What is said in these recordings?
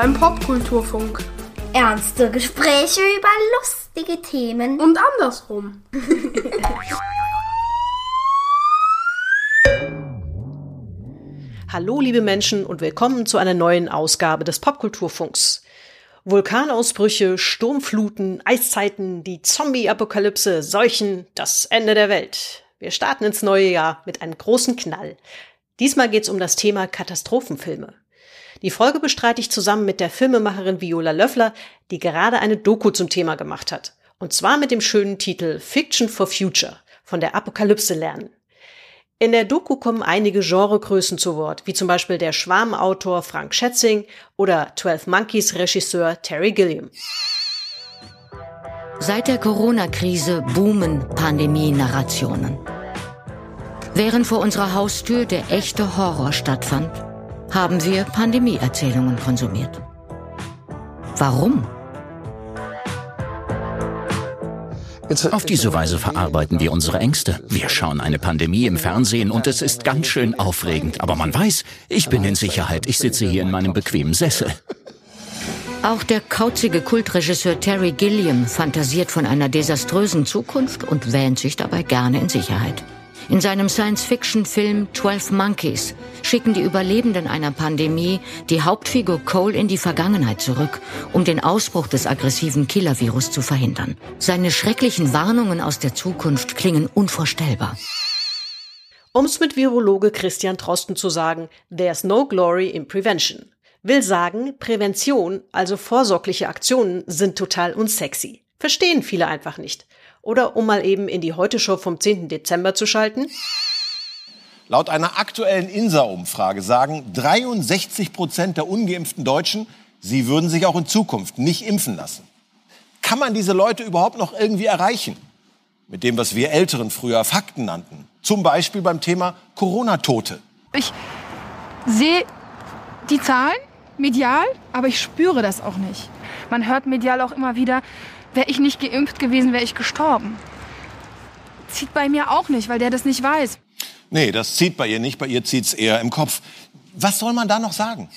Beim Popkulturfunk. Ernste Gespräche über lustige Themen. Und andersrum. Hallo liebe Menschen und willkommen zu einer neuen Ausgabe des Popkulturfunks. Vulkanausbrüche, Sturmfluten, Eiszeiten, die Zombie-Apokalypse, Seuchen, das Ende der Welt. Wir starten ins neue Jahr mit einem großen Knall. Diesmal geht's um das Thema Katastrophenfilme. Die Folge bestreite ich zusammen mit der Filmemacherin Viola Löffler, die gerade eine Doku zum Thema gemacht hat. Und zwar mit dem schönen Titel Fiction for Future von der Apokalypse lernen. In der Doku kommen einige Genregrößen zu Wort, wie zum Beispiel der Schwarmautor Frank Schätzing oder 12 Monkeys Regisseur Terry Gilliam. Seit der Corona-Krise boomen Pandemie-Narrationen. Während vor unserer Haustür der echte Horror stattfand, haben wir Pandemie-Erzählungen konsumiert. Warum? Auf diese Weise verarbeiten wir unsere Ängste. Wir schauen eine Pandemie im Fernsehen und es ist ganz schön aufregend. Aber man weiß, ich bin in Sicherheit. Ich sitze hier in meinem bequemen Sessel. Auch der kauzige Kultregisseur Terry Gilliam fantasiert von einer desaströsen Zukunft und wähnt sich dabei gerne in Sicherheit. In seinem Science-Fiction-Film 12 Monkeys schicken die Überlebenden einer Pandemie die Hauptfigur Cole in die Vergangenheit zurück, um den Ausbruch des aggressiven Killer-Virus zu verhindern. Seine schrecklichen Warnungen aus der Zukunft klingen unvorstellbar. Um's mit Virologe Christian Trosten zu sagen, there's no glory in prevention. Will sagen, Prävention, also vorsorgliche Aktionen, sind total unsexy. Verstehen viele einfach nicht. Oder um mal eben in die Heute-Show vom 10. Dezember zu schalten. Laut einer aktuellen INSA-Umfrage sagen 63 Prozent der ungeimpften Deutschen, sie würden sich auch in Zukunft nicht impfen lassen. Kann man diese Leute überhaupt noch irgendwie erreichen? Mit dem, was wir Älteren früher Fakten nannten. Zum Beispiel beim Thema Corona-Tote. Ich sehe die Zahlen medial, aber ich spüre das auch nicht. Man hört medial auch immer wieder, Wäre ich nicht geimpft gewesen, wäre ich gestorben. Zieht bei mir auch nicht, weil der das nicht weiß. Nee, das zieht bei ihr nicht, bei ihr zieht's eher im Kopf. Was soll man da noch sagen?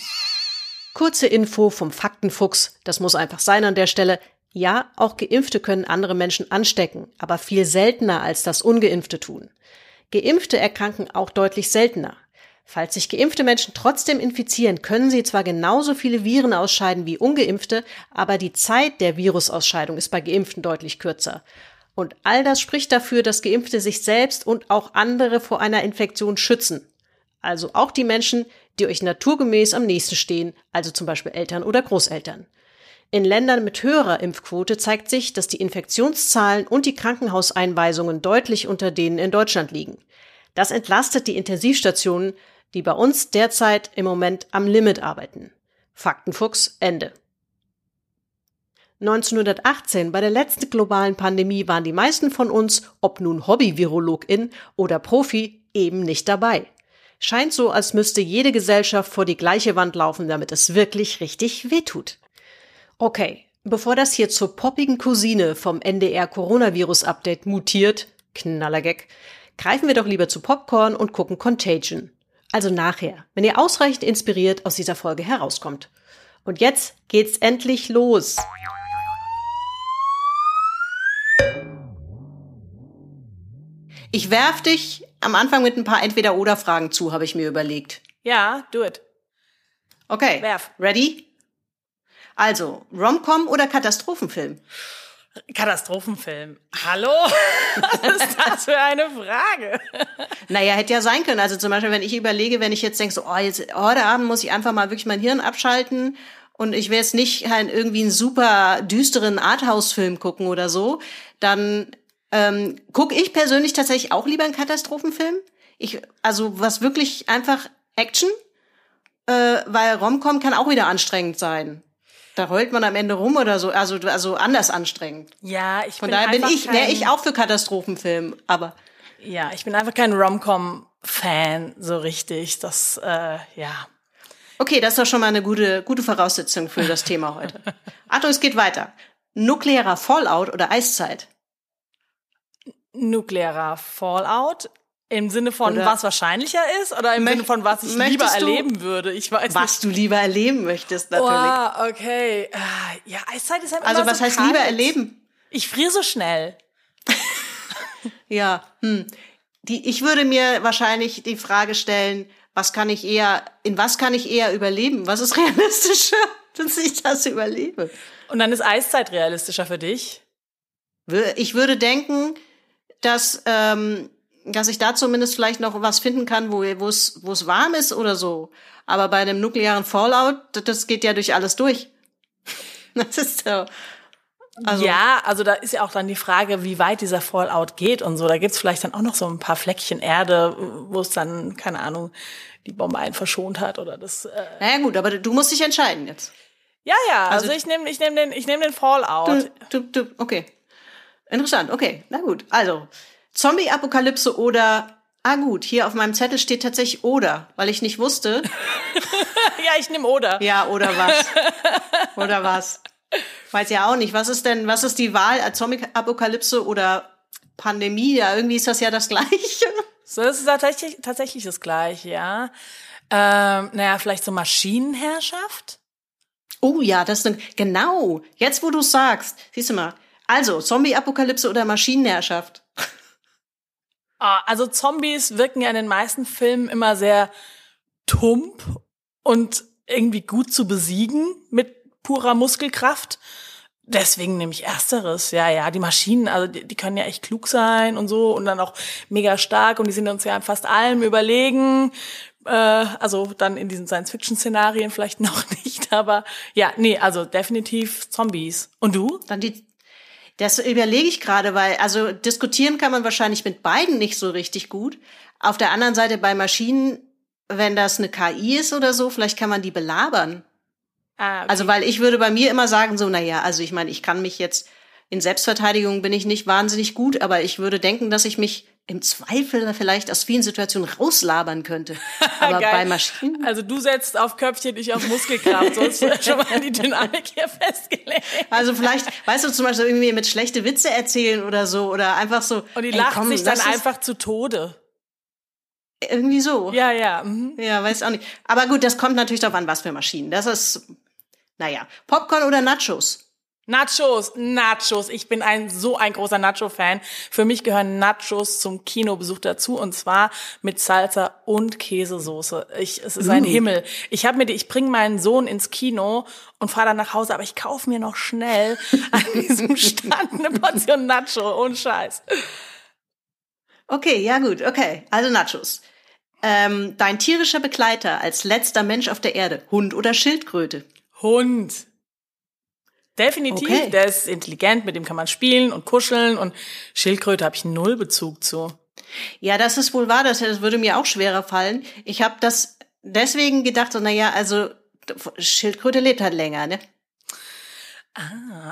Kurze Info vom Faktenfuchs, das muss einfach sein an der Stelle. Ja, auch Geimpfte können andere Menschen anstecken, aber viel seltener als das Ungeimpfte tun. Geimpfte erkranken auch deutlich seltener. Falls sich geimpfte Menschen trotzdem infizieren, können sie zwar genauso viele Viren ausscheiden wie ungeimpfte, aber die Zeit der Virusausscheidung ist bei geimpften deutlich kürzer. Und all das spricht dafür, dass Geimpfte sich selbst und auch andere vor einer Infektion schützen. Also auch die Menschen, die euch naturgemäß am nächsten stehen, also zum Beispiel Eltern oder Großeltern. In Ländern mit höherer Impfquote zeigt sich, dass die Infektionszahlen und die Krankenhauseinweisungen deutlich unter denen in Deutschland liegen. Das entlastet die Intensivstationen, die bei uns derzeit im Moment am Limit arbeiten. Faktenfuchs Ende. 1918, bei der letzten globalen Pandemie, waren die meisten von uns, ob nun Hobby-Virologin oder Profi, eben nicht dabei. Scheint so, als müsste jede Gesellschaft vor die gleiche Wand laufen, damit es wirklich richtig wehtut. Okay, bevor das hier zur poppigen Cousine vom NDR Coronavirus Update mutiert, Knallergag, greifen wir doch lieber zu Popcorn und gucken Contagion. Also nachher, wenn ihr ausreichend inspiriert aus dieser Folge herauskommt. Und jetzt geht's endlich los. Ich werf dich am Anfang mit ein paar Entweder-Oder-Fragen zu, habe ich mir überlegt. Ja, do it. Okay. Werf. Ready? Also, Romcom oder Katastrophenfilm? Katastrophenfilm. Hallo? Was ist das für eine Frage? Naja, hätte ja sein können. Also zum Beispiel, wenn ich überlege, wenn ich jetzt denke, so, oh, jetzt, heute Abend muss ich einfach mal wirklich mein Hirn abschalten und ich will jetzt nicht halt irgendwie einen super düsteren Arthouse-Film gucken oder so, dann ähm, gucke ich persönlich tatsächlich auch lieber einen Katastrophenfilm. Ich, also was wirklich einfach Action, äh, weil Romcom kann auch wieder anstrengend sein. Da heult man am Ende rum oder so, also also anders anstrengend. Ja, ich Von bin daher bin ich, wäre ich auch für Katastrophenfilm, aber Ja, ich bin einfach kein Rom-Com-Fan so richtig. Das, äh, ja. okay, das ist doch schon mal eine gute gute Voraussetzung für das Thema heute. Achtung, es geht weiter. Nuklearer Fallout oder Eiszeit? Nuklearer Fallout. Im Sinne von, Oder- was wahrscheinlicher ist oder im Sinne von, was ich lieber erleben würde? Ich weiß Was du lieber erleben möchtest, nicht. natürlich. Oh, okay. Ah, Ja, Eiszeit ist halt also was so heißt kalt. lieber erleben? Ich friere so schnell. Ja, hm. Die, ich würde mir wahrscheinlich die Frage stellen, was kann ich eher, in was kann ich eher überleben? Was ist realistischer, dass ich das überlebe? Und dann ist Eiszeit realistischer für dich. Ich würde denken, dass, ähm, dass ich da zumindest vielleicht noch was finden kann, wo, es, wo es warm ist oder so. Aber bei einem nuklearen Fallout, das- das geht ja durch alles durch. Das ist so. Also, ja, also da ist ja auch dann die Frage, wie weit dieser Fallout geht und so. Da gibt's vielleicht dann auch noch so ein paar Fleckchen Erde, wo es dann, keine Ahnung, die Bombe einen verschont hat oder das. Äh naja gut, aber du musst dich entscheiden jetzt. ja, ja, also, Also- ich nehme ich nehm den, ich nehm den Fallout. Du, du, du, okay. Interessant, okay. Na gut. Also, Zombie-Apokalypse oder, ah gut, hier auf meinem Zettel steht tatsächlich oder, weil ich nicht wusste. ja, ich nehme oder. Ja, oder was? oder was? Weiß ja auch nicht. Was ist denn, was ist die Wahl? Zombie-Apokalypse oder Pandemie? Ja, irgendwie ist das ja das Gleiche. So, das ist tatsächlich, tatsächlich das Gleiche, ja. Ähm, naja, vielleicht so Maschinenherrschaft? Oh ja, das sind, genau. Jetzt, wo du sagst, siehst du mal. Also, Zombie-Apokalypse oder Maschinenherrschaft? Ah, also Zombies wirken ja in den meisten Filmen immer sehr tump und irgendwie gut zu besiegen mit purer Muskelkraft. Deswegen nehme ich ersteres. Ja, ja, die Maschinen, also die, die können ja echt klug sein und so und dann auch mega stark und die sind uns ja in fast allem überlegen. Äh, also dann in diesen Science-Fiction-Szenarien vielleicht noch nicht, aber ja, nee, also definitiv Zombies. Und du? Dann die, das überlege ich gerade, weil, also diskutieren kann man wahrscheinlich mit beiden nicht so richtig gut. Auf der anderen Seite bei Maschinen, wenn das eine KI ist oder so, vielleicht kann man die belabern. Ah, okay. Also, weil ich würde bei mir immer sagen, so, na ja, also ich meine, ich kann mich jetzt, in Selbstverteidigung bin ich nicht wahnsinnig gut, aber ich würde denken, dass ich mich im Zweifel vielleicht aus vielen Situationen rauslabern könnte. Aber bei Maschinen. Also du setzt auf Köpfchen, ich auf Muskelkraft. So ist schon mal die Dynamik hier festgelegt. Also vielleicht, weißt du, zum Beispiel irgendwie mit schlechte Witze erzählen oder so, oder einfach so. Und die ey, lacht komm, sich dann einfach zu Tode. Irgendwie so. Ja, ja. Mhm. Ja, weiß auch nicht. Aber gut, das kommt natürlich darauf an, was für Maschinen. Das ist, naja. Popcorn oder Nachos? Nachos, Nachos. Ich bin ein so ein großer Nacho-Fan. Für mich gehören Nachos zum Kinobesuch dazu und zwar mit Salsa und Käsesoße. Ich, es ist ein Himmel. Ich habe mir die, ich bringe meinen Sohn ins Kino und fahre dann nach Hause, aber ich kaufe mir noch schnell an diesem Stand eine Portion Nacho. Ohne Scheiß. Okay, ja gut, okay. Also Nachos. Ähm, dein tierischer Begleiter als letzter Mensch auf der Erde, Hund oder Schildkröte? Hund. Definitiv, Okay. der ist intelligent, mit dem kann man spielen und kuscheln und Schildkröte habe ich null Bezug zu. Ja, das ist wohl wahr, das, würde mir auch schwerer fallen. Ich habe das deswegen gedacht, so, naja, also Schildkröte lebt halt länger, ne?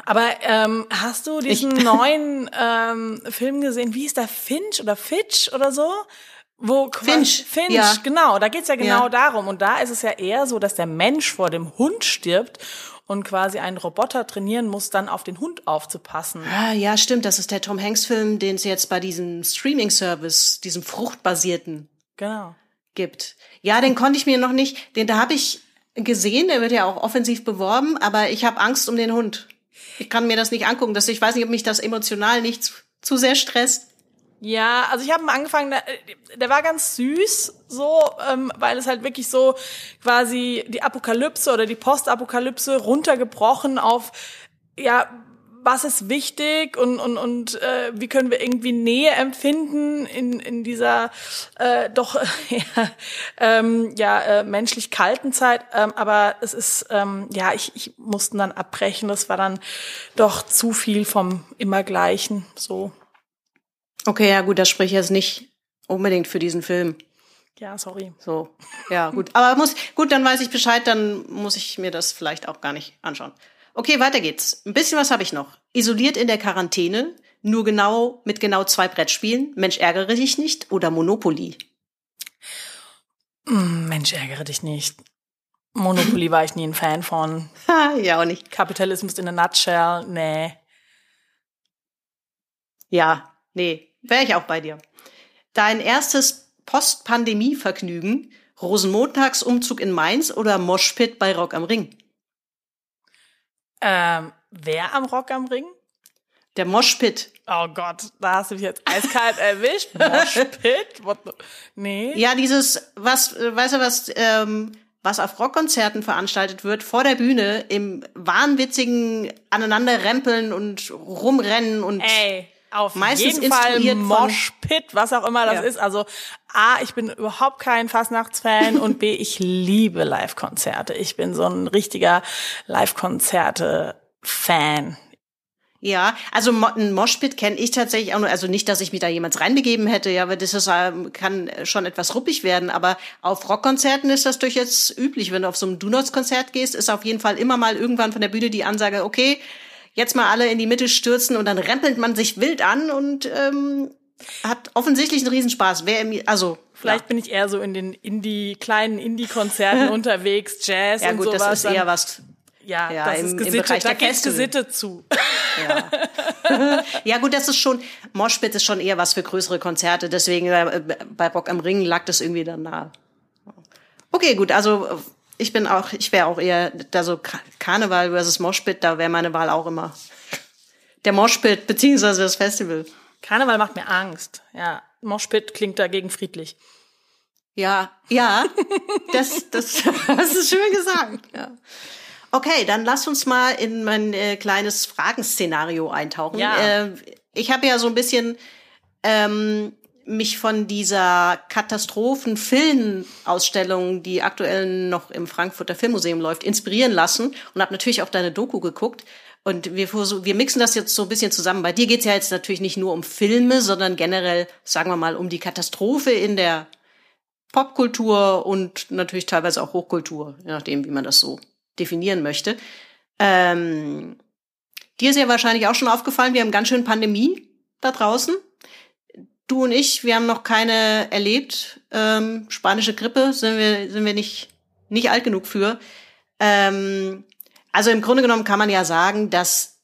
Aber ähm, hast du diesen neuen ähm, Film gesehen? Wie ist der Finch oder Fitch oder so? Wo Finch, Finch, ja. genau. Da geht's ja genau Ja. darum. Und da ist es ja eher so, dass der Mensch vor dem Hund stirbt und quasi einen Roboter trainieren muss, dann auf den Hund aufzupassen. Ah, ja, stimmt, das ist der Tom Hanks Film, den es jetzt bei diesem Streaming Service, diesem fruchtbasierten Genau. gibt. Ja, den konnte ich mir noch nicht, den da habe ich gesehen, der wird ja auch offensiv beworben, aber ich habe Angst um den Hund. Ich kann mir das nicht angucken, dass ich weiß nicht, ob mich das emotional nicht zu, zu sehr stresst. Ja, also ich habe angefangen, der, der war ganz süß, so, ähm, weil es halt wirklich so quasi die Apokalypse oder die Postapokalypse runtergebrochen auf, ja, was ist wichtig und und und äh, wie können wir irgendwie Nähe empfinden in in dieser äh, doch ja, ähm, ja äh, menschlich kalten Zeit. Ähm, aber es ist ähm, ja ich ich mussten dann abbrechen. Das war dann doch zu viel vom immer gleichen so Okay, ja gut, das spricht jetzt nicht unbedingt für diesen Film. ja sorry So, ja gut. Aber muss, gut, dann weiß ich Bescheid, dann muss ich mir das vielleicht auch gar nicht anschauen. Okay, weiter geht's. Ein bisschen was habe ich noch. Isoliert in der Quarantäne, nur genau mit genau zwei Brettspielen. Mensch, ärgere dich nicht oder Monopoly. Mm, Mensch, ärgere dich nicht. Monopoly war ich nie ein Fan von. Ha, ja auch nicht. Kapitalismus in a nutshell, nee. Ja, nee, wäre ich auch bei dir. Dein erstes Post-Pandemie-Vergnügen? Rosenmontagsumzug in Mainz oder Moshpit bei Rock am Ring? Ähm, wer am Rock am Ring? Der Moshpit. Oh Gott, da hast du mich jetzt eiskalt erwischt. Moshpit? What the- Nee. Ja, dieses, was, weißt du was, ähm, was auf Rockkonzerten veranstaltet wird, vor der Bühne, im wahnwitzigen Aneinanderrempeln und rumrennen und Ey, auf Meistens jeden Fall Moshpit, was auch immer das Ja. ist. Also A, ich bin überhaupt kein Fastnachtsfan und B, ich liebe Live-Konzerte. Ich bin so ein richtiger Live-Konzerte-Fan. Ja, also ein Moshpit kenne ich tatsächlich auch nur, also nicht, dass ich mich da jemals reinbegeben hätte, ja, weil das ist, ähm, kann schon etwas ruppig werden, aber auf Rockkonzerten ist das durchaus üblich. Wenn du auf so ein Do-Nots-Konzert gehst, ist auf jeden Fall immer mal irgendwann von der Bühne die Ansage, okay, jetzt mal alle in die Mitte stürzen und dann rempelt man sich wild an und ähm, hat offensichtlich einen Riesenspaß. Wer im, also Vielleicht bin ich eher so in den Indie, kleinen Indie-Konzerten unterwegs, Jazz ja und gut, sowas. das ist eher was ja, ja, das im- ist gesittet, da der gibt's Festival. Gesitte zu. Ja gut, das ist schon, Moshpit ist schon eher was für größere Konzerte, deswegen äh, bei Rock am Ring lag das irgendwie dann nahe. Okay, gut, also ich bin auch, ich wäre auch eher da so Ka- Karneval versus Moshpit, da wäre meine Wahl auch immer der Moshpit beziehungsweise das Festival. Karneval macht mir Angst. Ja, Moshpit klingt dagegen friedlich. Ja, ja, das, das, das ist schön gesagt. Ja. Okay, dann lass uns mal in mein äh, kleines Fragenszenario eintauchen. Ja. Äh, ich habe ja so ein bisschen ähm, mich von dieser Katastrophen-Film-Ausstellung, die aktuell noch im Frankfurter Filmmuseum läuft, inspirieren lassen und habe natürlich auch deine Doku geguckt. Und wir, wir mixen das jetzt so ein bisschen zusammen. Bei dir geht's ja jetzt natürlich nicht nur um Filme, sondern generell, sagen wir mal, um die Katastrophe in der Popkultur und natürlich teilweise auch Hochkultur, je nachdem, wie man das so definieren möchte. Ähm, dir ist ja wahrscheinlich auch schon aufgefallen, wir haben ganz schön Pandemie da draußen. Du und ich, wir haben noch keine erlebt. Ähm, spanische Grippe sind wir, sind wir nicht, nicht alt genug für. Ähm, also im Grunde genommen kann man ja sagen, dass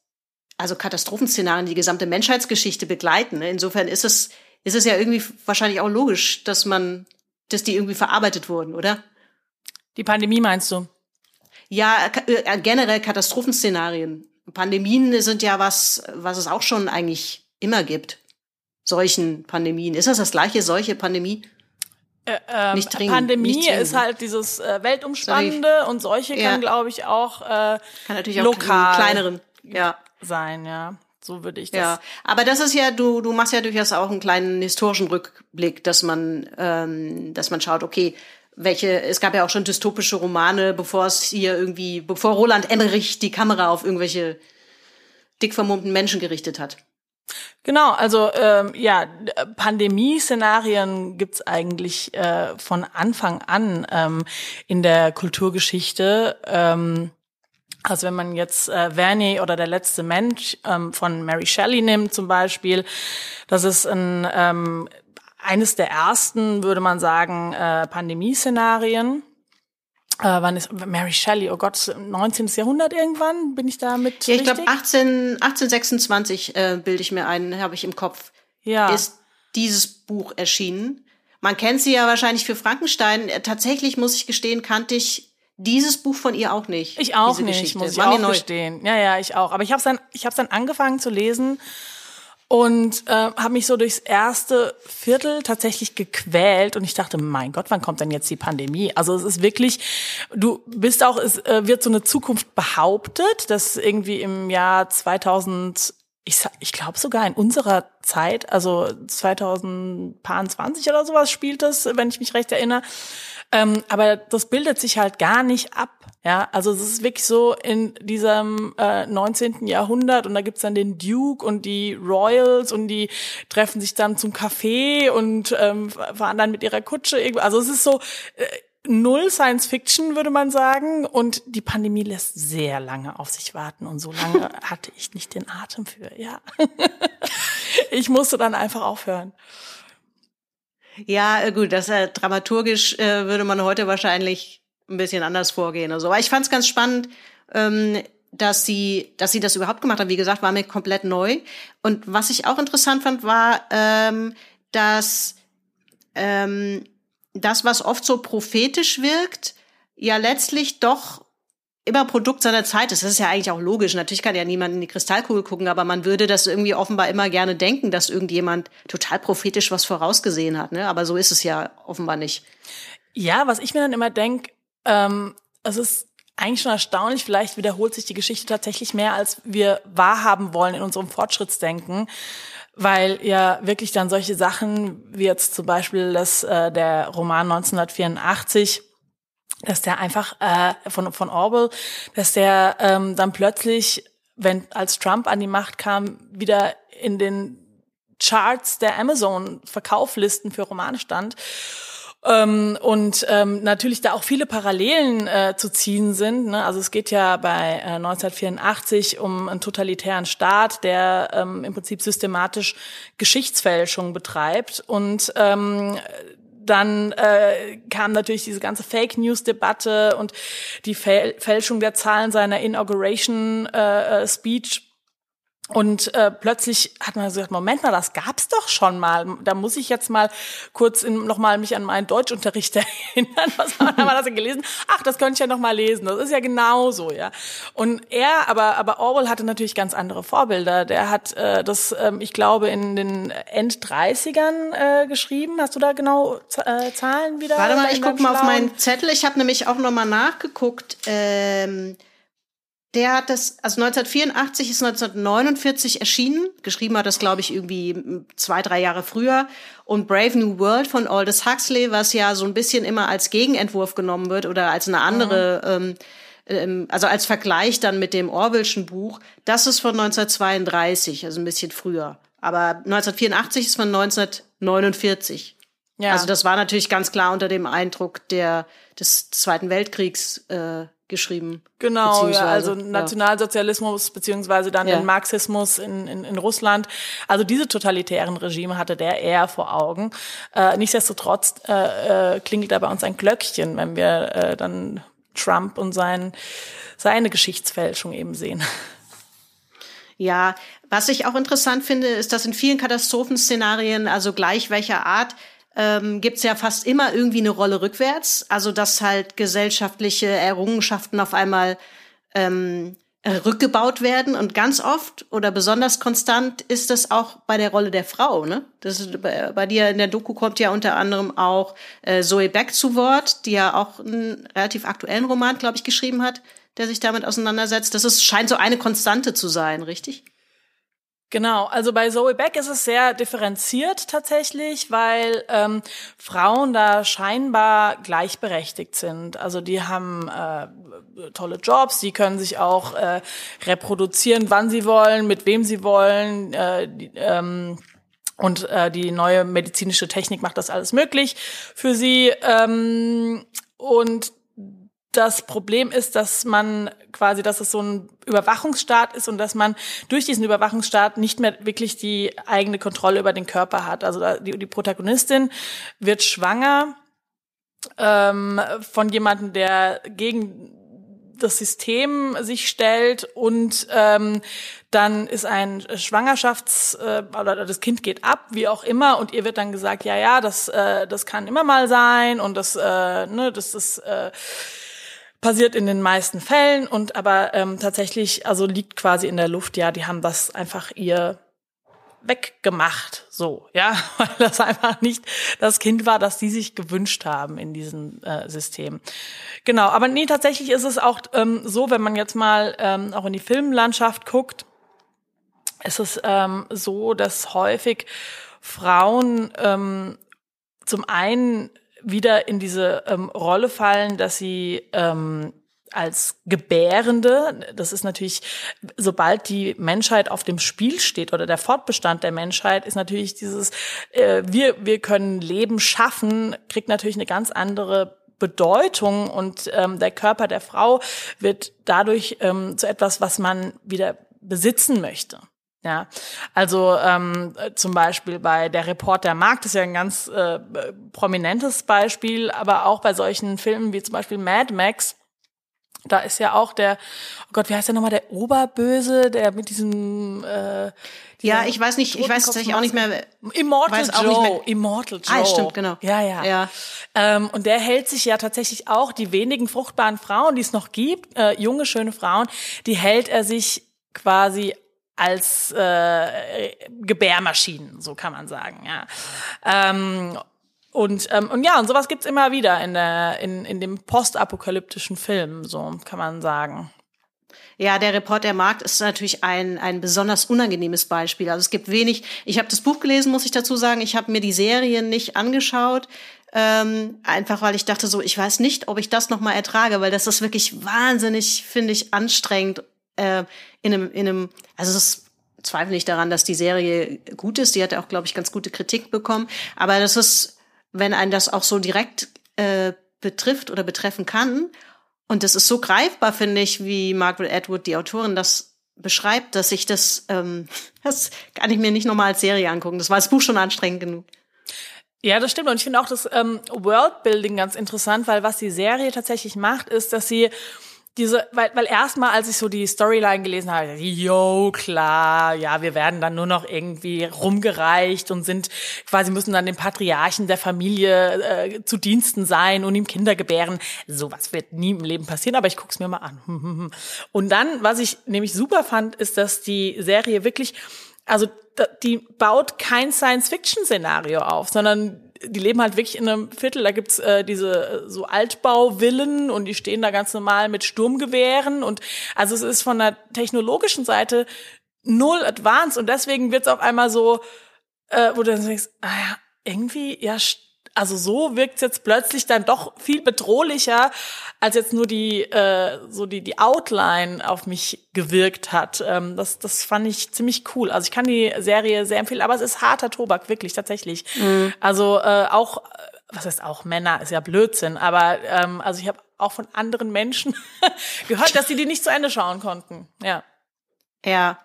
also Katastrophenszenarien die gesamte Menschheitsgeschichte begleiten. ne? Insofern ist es, ist es ja irgendwie wahrscheinlich auch logisch, dass man, dass die irgendwie verarbeitet wurden, oder? Die Pandemie meinst du? Ja, ka- äh, generell Katastrophenszenarien. Pandemien sind ja was, was es auch schon eigentlich immer gibt. Seuchen, Pandemien. Ist das das gleiche, solche Pandemie? Äh, ähm, Nicht dringend, Pandemie nicht ist halt dieses äh, Weltumspannende und solche Ja. kann, glaube ich, auch äh, Kann natürlich auch lokal kleineren. Ja. sein, ja. So würde ich das. Ja, aber das ist ja, du, du machst ja durchaus auch einen kleinen historischen Rückblick, dass man, ähm, dass man schaut, okay, welche, es gab ja auch schon dystopische Romane, bevor es hier irgendwie, bevor Roland Emmerich die Kamera auf irgendwelche dick vermummten Menschen gerichtet hat. Genau, also ähm, ja, Pandemie-Szenarien gibt's eigentlich äh, von Anfang an ähm, in der Kulturgeschichte. Ähm, also wenn man jetzt äh, Verney oder der letzte Mensch ähm, von Mary Shelley nimmt zum Beispiel, das ist ein ähm, eines der ersten, würde man sagen, äh, Pandemie-Szenarien. Äh, wann ist Mary Shelley? Oh Gott, 19. Jahrhundert irgendwann? Bin ich da mit Ja, ich glaube richtig? 18, 1826 äh, bilde ich mir ein, habe ich im Kopf, ja. ist dieses Buch erschienen. Man kennt sie ja wahrscheinlich für Frankenstein. Äh, Tatsächlich muss ich gestehen, kannte ich dieses Buch von ihr auch nicht. Ich auch nicht, Geschichte. muss ich War auch neu. gestehen. Ja, ja, ich auch. Aber ich habe dann, ich habe dann angefangen zu lesen und äh, habe mich so durchs erste Viertel tatsächlich gequält und ich dachte, mein Gott, wann kommt denn jetzt die Pandemie? Also es ist wirklich, du bist auch, es äh, wird so eine Zukunft behauptet, dass irgendwie im Jahr 2000 ich, ich glaube sogar in unserer Zeit, also 2020 oder sowas spielt das, wenn ich mich recht erinnere. Ähm, aber das bildet sich halt gar nicht ab. Ja, also es ist wirklich so in diesem äh, 19. Jahrhundert und da gibt's dann den Duke und die Royals und die treffen sich dann zum Café und ähm, fahren dann mit ihrer Kutsche irgendwo. Also es ist so äh, null Science Fiction, würde man sagen. Und die Pandemie lässt sehr lange auf sich warten und so lange hatte ich nicht den Atem für, ja. ich musste dann einfach aufhören. Ja, äh, gut, das äh, dramaturgisch äh, würde man heute wahrscheinlich ein bisschen anders vorgehen. Also, aber ich fand es ganz spannend, ähm, dass sie, dass sie das überhaupt gemacht haben. Wie gesagt, war mir komplett neu. Und was ich auch interessant fand, war, ähm, dass ähm, das, was oft so prophetisch wirkt, ja letztlich doch immer Produkt seiner Zeit ist. Das ist ja eigentlich auch logisch. Natürlich kann ja niemand in die Kristallkugel gucken, aber man würde das irgendwie offenbar immer gerne denken, dass irgendjemand total prophetisch was vorausgesehen hat. Ne? Aber so ist es ja offenbar nicht. Ja, was ich mir dann immer denke, ähm, es ist eigentlich schon erstaunlich, vielleicht wiederholt sich die Geschichte tatsächlich mehr, als wir wahrhaben wollen in unserem Fortschrittsdenken weil ja wirklich dann solche Sachen wie jetzt zum Beispiel das, äh, der Roman 1984, dass der einfach äh, von, von Orwell, dass der ähm, dann plötzlich, wenn als Trump an die Macht kam, wieder in den Charts der Amazon-Verkauflisten für Romane stand. Ähm, und ähm, natürlich da auch viele Parallelen äh, zu ziehen sind. Ne? Also es geht ja bei äh, 1984 um einen totalitären Staat, der ähm, im Prinzip systematisch Geschichtsfälschung betreibt und ähm, dann äh, kam natürlich diese ganze Fake News Debatte und die Fälschung der Zahlen seiner Inauguration äh, äh Speech und äh, plötzlich hat man gesagt, Moment mal, das gab's doch schon mal. Da muss ich jetzt mal kurz in, noch mal mich an meinen Deutschunterricht erinnern. Was haben wir das denn gelesen? Ach, das könnte ich ja noch mal lesen. Das ist ja genauso, ja. Und er, aber aber Orwell hatte natürlich ganz andere Vorbilder. Der hat äh, das, ähm, ich glaube, in den End 30ern äh, geschrieben. Hast du da genau äh, Zahlen wieder? Warte mal, ich guck mal auf meinen Zettel. Ich habe nämlich auch noch mal nachgeguckt. Ähm der hat das, also 1984 ist 1949 erschienen. Geschrieben hat das, glaube ich, irgendwie zwei, drei Jahre früher. Und Brave New World von Aldous Huxley, was ja so ein bisschen immer als Gegenentwurf genommen wird oder als eine andere, mhm. ähm, also als Vergleich dann mit dem Orwellschen Buch, das ist von 1932, also ein bisschen früher. Aber 1984 ist von 1949. Ja. Also das war natürlich ganz klar unter dem Eindruck der des Zweiten Weltkriegs äh, geschrieben. Genau, ja, also Nationalsozialismus beziehungsweise dann ja. den Marxismus in, in, in Russland. Also diese totalitären Regime hatte der eher vor Augen. Äh, nichtsdestotrotz äh, äh, klingelt da bei uns ein Glöckchen, wenn wir äh, dann Trump und sein, seine Geschichtsfälschung eben sehen. Ja, was ich auch interessant finde, ist, dass in vielen Katastrophenszenarien, also gleich welcher Art, ähm, gibt es ja fast immer irgendwie eine Rolle rückwärts. Also dass halt gesellschaftliche Errungenschaften auf einmal ähm, rückgebaut werden und ganz oft oder besonders konstant ist das auch bei der Rolle der Frau. Ne? Das ist, bei, bei dir in der Doku kommt ja unter anderem auch äh, Zoe Beck zu Wort, die ja auch einen relativ aktuellen Roman, glaube ich, geschrieben hat, der sich damit auseinandersetzt. Das ist, scheint so eine Konstante zu sein, richtig? Genau, also bei Zoe Beck ist es sehr differenziert tatsächlich, weil ähm, Frauen da scheinbar gleichberechtigt sind. Also die haben äh, tolle Jobs, die können sich auch äh, reproduzieren, wann sie wollen, mit wem sie wollen. Äh, die, ähm, und äh, die neue medizinische Technik macht das alles möglich für sie. Ähm, und das Problem ist, dass man quasi, dass es so ein Überwachungsstaat ist und dass man durch diesen Überwachungsstaat nicht mehr wirklich die eigene Kontrolle über den Körper hat. Also die, die Protagonistin wird schwanger ähm, von jemandem, der gegen das System sich stellt und ähm, dann ist ein Schwangerschafts äh, oder das Kind geht ab, wie auch immer, und ihr wird dann gesagt, ja, ja, das äh, das kann immer mal sein und das äh, ne, das ist äh, passiert in den meisten Fällen und aber ähm, tatsächlich, also liegt quasi in der Luft, ja, die haben das einfach ihr weggemacht, so, ja, weil das einfach nicht das Kind war, das die sich gewünscht haben in diesem äh, System. Genau, aber nee, tatsächlich ist es auch ähm, so, wenn man jetzt mal ähm, auch in die Filmlandschaft guckt, ist es ähm, so, dass häufig Frauen ähm, zum einen wieder in diese ähm, Rolle fallen, dass sie ähm, als Gebärende, das ist natürlich, sobald die Menschheit auf dem Spiel steht oder der Fortbestand der Menschheit, ist natürlich dieses, äh, wir, wir können Leben schaffen, kriegt natürlich eine ganz andere Bedeutung und ähm, der Körper der Frau wird dadurch ähm, zu etwas, was man wieder besitzen möchte. Ja, also ähm, zum Beispiel bei der Reporter Markt ist ja ein ganz äh, prominentes Beispiel, aber auch bei solchen Filmen wie zum Beispiel Mad Max Da ist ja auch der, oh Gott, wie heißt der nochmal, der Oberböse, der mit diesem äh, Ja, ich weiß nicht, ich weiß tatsächlich auch nicht mehr. Immortal weiß auch Joe. nicht mehr- Immortal Joe. Ah, stimmt, genau. Ja, ja. Ja. Ähm, und der hält sich ja tatsächlich auch, die wenigen fruchtbaren Frauen, die es noch gibt, äh, junge, schöne Frauen, die hält er sich quasi als äh, Gebärmaschinen, so kann man sagen, ja. Ähm, und, ähm, und ja, und sowas gibt's immer wieder in, der, in, in dem postapokalyptischen Film, so kann man sagen. Ja, der Report der Markt ist natürlich ein, ein besonders unangenehmes Beispiel. Also es gibt wenig, ich habe das Buch gelesen, muss ich dazu sagen, ich habe mir die Serie nicht angeschaut, ähm, einfach weil ich dachte so, ich weiß nicht, ob ich das nochmal ertrage, weil das ist wirklich wahnsinnig, finde ich, anstrengend äh, in einem, in einem, also es ist zweifle nicht daran, dass die Serie gut ist, die hat auch, glaube ich, ganz gute Kritik bekommen, aber das ist, wenn einen das auch so direkt äh, betrifft oder betreffen kann, und das ist so greifbar, finde ich, wie Margaret Atwood, die Autorin, das beschreibt, dass ich das, ähm, das kann ich mir nicht nochmal als Serie angucken. Das war das Buch schon anstrengend genug. Ja, das stimmt. Und ich finde auch das ähm, Worldbuilding ganz interessant, weil was die Serie tatsächlich macht, ist, dass sie diese, weil, weil erstmal, als ich so die Storyline gelesen habe, yo, klar, ja, wir werden dann nur noch irgendwie rumgereicht und sind quasi müssen dann dem Patriarchen der Familie äh, zu Diensten sein und ihm Kinder gebären. Sowas wird nie im Leben passieren, aber ich guck's mir mal an. Und dann, was ich nämlich super fand, ist, dass die Serie wirklich, also die baut kein Science-Fiction-Szenario auf, sondern die leben halt wirklich in einem Viertel, da gibt's äh, diese äh, so Altbauvillen und die stehen da ganz normal mit Sturmgewehren. Und also es ist von der technologischen Seite null advanced. Und deswegen wird's auf einmal so, äh, wo du dann denkst, ah ja, irgendwie, ja, st- also so wirkt's jetzt plötzlich dann doch viel bedrohlicher, als jetzt nur die äh, so die die Outline auf mich gewirkt hat. Ähm, das das fand ich ziemlich cool. Also ich kann die Serie sehr empfehlen, aber es ist harter Tobak wirklich tatsächlich. Also äh, auch äh, was heißt auch Männer ist ja Blödsinn, aber ähm, also ich habe auch von anderen Menschen gehört, dass sie die nicht zu Ende schauen konnten. Ja. Ja.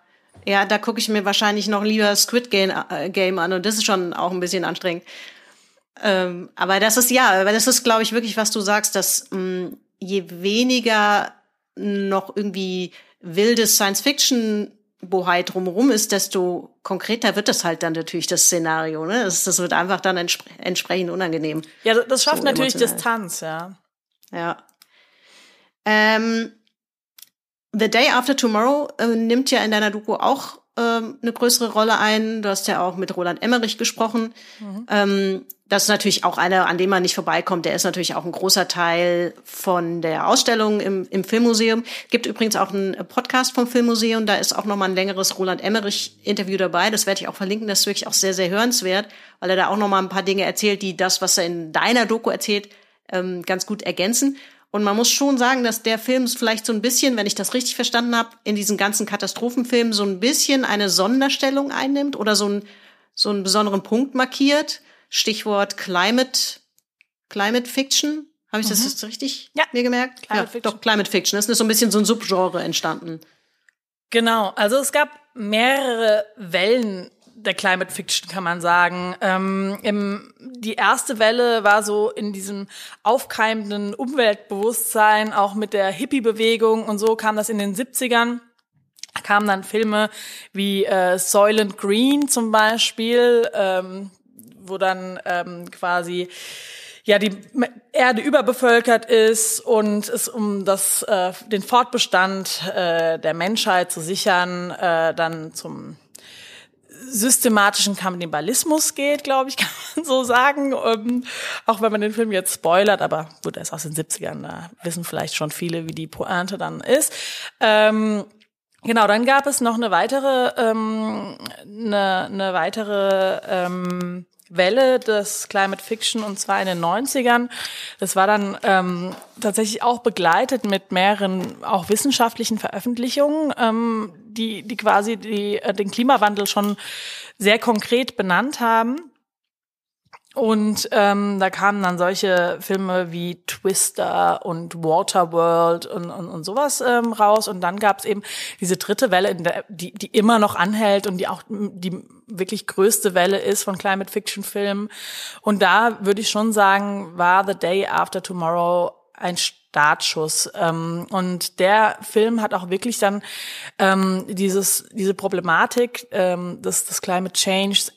Ja, da gucke ich mir wahrscheinlich noch lieber Squid Game, äh, Game an und das ist schon auch ein bisschen anstrengend. Ähm, aber das ist ja, aber das ist, glaube ich, wirklich, was du sagst, dass mh, je weniger noch irgendwie wildes Science-Fiction Bohai drumherum ist, desto konkreter wird das halt dann natürlich das Szenario. Ne? Das, das wird einfach dann entspre entsprechend unangenehm. Ja, das- das schafft So natürlich emotional. Distanz, ja. Ja. Ähm, The Day After Tomorrow äh, nimmt ja in deiner Doku auch ähm, eine größere Rolle ein. Du hast ja auch mit Roland Emmerich gesprochen. Ähm, das ist natürlich auch einer, an dem man nicht vorbeikommt. Der ist natürlich auch ein großer Teil von der Ausstellung im, im Filmmuseum. Gibt übrigens auch einen Podcast vom Filmmuseum. Da ist auch nochmal ein längeres Roland Emmerich-Interview dabei. Das werde ich auch verlinken. Das ist wirklich auch sehr, sehr hörenswert, weil er da auch nochmal ein paar Dinge erzählt, die das, was er in deiner Doku erzählt, ähm, ganz gut ergänzen. Und man muss schon sagen, dass der Film vielleicht so ein bisschen, wenn ich das richtig verstanden habe, in diesen ganzen Katastrophenfilmen so ein bisschen eine Sonderstellung einnimmt oder so, ein, so einen besonderen Punkt markiert. Stichwort Climate, Climate Fiction. Habe ich das jetzt richtig Ja. mir gemerkt? Climate ja, Fiction. Doch, Climate Fiction. Das ist so ein bisschen so ein Subgenre entstanden. Genau, also es gab mehrere Wellen der Climate Fiction, kann man sagen. Ähm, im, die erste Welle war so in diesem aufkeimenden Umweltbewusstsein, auch mit der Hippie-Bewegung und so kam das in den 70ern. Da kamen dann Filme wie äh, Soylent Green zum Beispiel, ähm, wo dann ähm, quasi ja die Erde überbevölkert ist und es um das äh, den Fortbestand äh, der Menschheit zu sichern äh, dann zum systematischen Kannibalismus geht, glaube ich, kann man so sagen. Ähm, auch wenn man den Film jetzt spoilert, aber gut, er ist aus den 70ern, da wissen vielleicht schon viele, wie die Pointe dann ist. Ähm, Genau, dann gab es noch eine weitere, ähm, eine, eine weitere ähm, Welle des Climate Fiction und zwar in den 90ern. Das war dann ähm, tatsächlich auch begleitet mit mehreren auch wissenschaftlichen Veröffentlichungen, ähm, die, die quasi die, äh, den Klimawandel schon sehr konkret benannt haben. Und ähm, da kamen dann solche Filme wie Twister und Waterworld und, und, und sowas ähm, raus. Und dann gab es eben diese dritte Welle, der, die, die immer noch anhält und die auch die wirklich größte Welle ist von Climate Fiction Filmen. Und da würde ich schon sagen, war The Day After Tomorrow ein Startschuss. Ähm, und der Film hat auch wirklich dann ähm, dieses, diese Problematik ähm, des, des Climate Change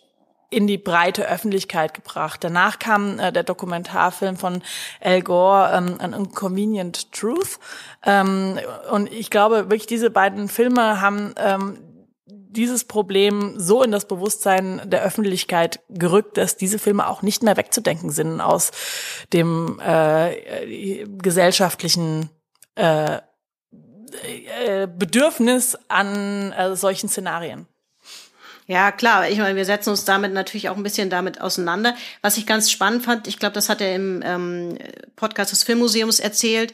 in die breite Öffentlichkeit gebracht. Danach kam äh, der Dokumentarfilm von Al Gore, ähm, An Inconvenient Truth. Ähm, und ich glaube, wirklich diese beiden Filme haben ähm, dieses Problem so in das Bewusstsein der Öffentlichkeit gerückt, dass diese Filme auch nicht mehr wegzudenken sind aus dem äh, gesellschaftlichen äh, äh, Bedürfnis an äh, solchen Szenarien. Ja, klar. Ich meine, wir setzen uns damit natürlich auch ein bisschen damit auseinander. Was ich ganz spannend fand, ich glaube, das hat er im ähm, Podcast des Filmmuseums erzählt.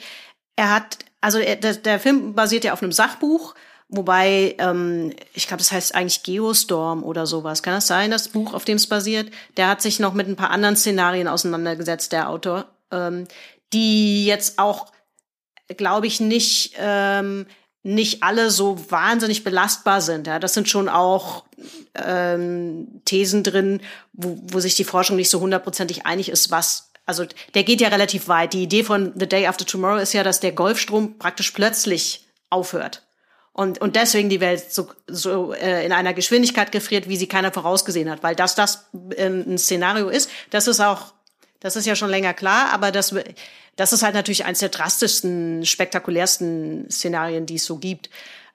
Er hat, also er, der, der Film basiert ja auf einem Sachbuch Wobei, ähm, ich glaube, das heißt eigentlich Geostorm oder sowas. Kann das sein, das Buch, auf dem es basiert? Der hat sich noch mit ein paar anderen Szenarien auseinandergesetzt, der Autor, ähm, die jetzt auch, glaube ich, nicht, ähm, nicht alle so wahnsinnig belastbar sind. Ja, das sind schon auch ähm, Thesen drin, wo, wo sich die Forschung nicht so hundertprozentig einig ist, was also der geht ja relativ weit. Die Idee von The Day After Tomorrow ist ja, dass der Golfstrom praktisch plötzlich aufhört und, und deswegen die Welt so, so äh, in einer Geschwindigkeit gefriert, wie sie keiner vorausgesehen hat. Weil dass das ähm, ein Szenario ist, das ist auch, das ist ja schon länger klar, aber das, das ist halt natürlich eines der drastischsten, spektakulärsten Szenarien, die es so gibt.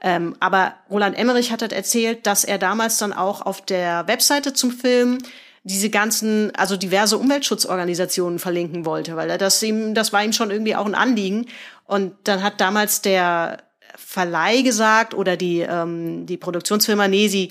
Ähm, aber Roland Emmerich hat halt erzählt, dass er damals dann auch auf der Webseite zum Film diese ganzen, also diverse Umweltschutzorganisationen verlinken wollte, weil er das ihm, das war ihm schon irgendwie auch ein Anliegen. Und dann hat damals der Verleih gesagt oder die, ähm, die Produktionsfirma, nee, sie,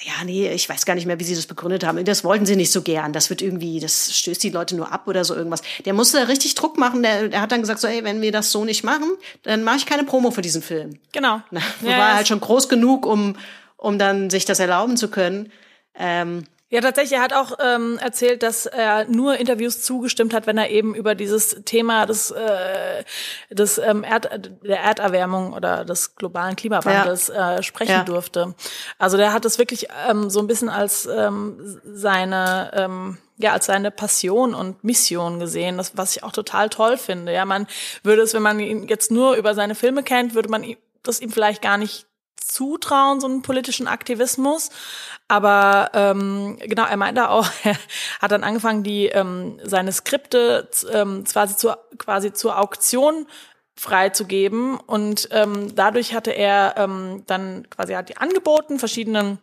ja, nee, ich weiß gar nicht mehr, wie sie das begründet haben. Das wollten sie nicht so gern. Das wird irgendwie, das stößt die Leute nur ab oder so irgendwas. Der musste richtig Druck machen. Der, der hat dann gesagt so, ey, wenn wir das so nicht machen, dann mache ich keine Promo für diesen Film. Genau. Na, ja, war halt schon groß genug, um, um dann sich das erlauben zu können. Ähm, ja, tatsächlich, er hat auch ähm, erzählt, dass er nur Interviews zugestimmt hat, wenn er eben über dieses Thema des, äh, des ähm, Erd, der Erderwärmung oder des globalen Klimawandels ja. äh, sprechen ja. durfte. Also der hat es wirklich ähm, so ein bisschen als ähm, seine ähm, ja als seine Passion und Mission gesehen, das was ich auch total toll finde. Ja, man würde es, wenn man ihn jetzt nur über seine Filme kennt, würde man das ihm vielleicht gar nicht zutrauen, so einen politischen Aktivismus. Aber ähm, genau, er meinte auch, er hat dann angefangen, die ähm, seine Skripte ähm, quasi zur quasi zur Auktion freizugeben und ähm, dadurch hatte er ähm, dann quasi hat die angeboten verschiedenen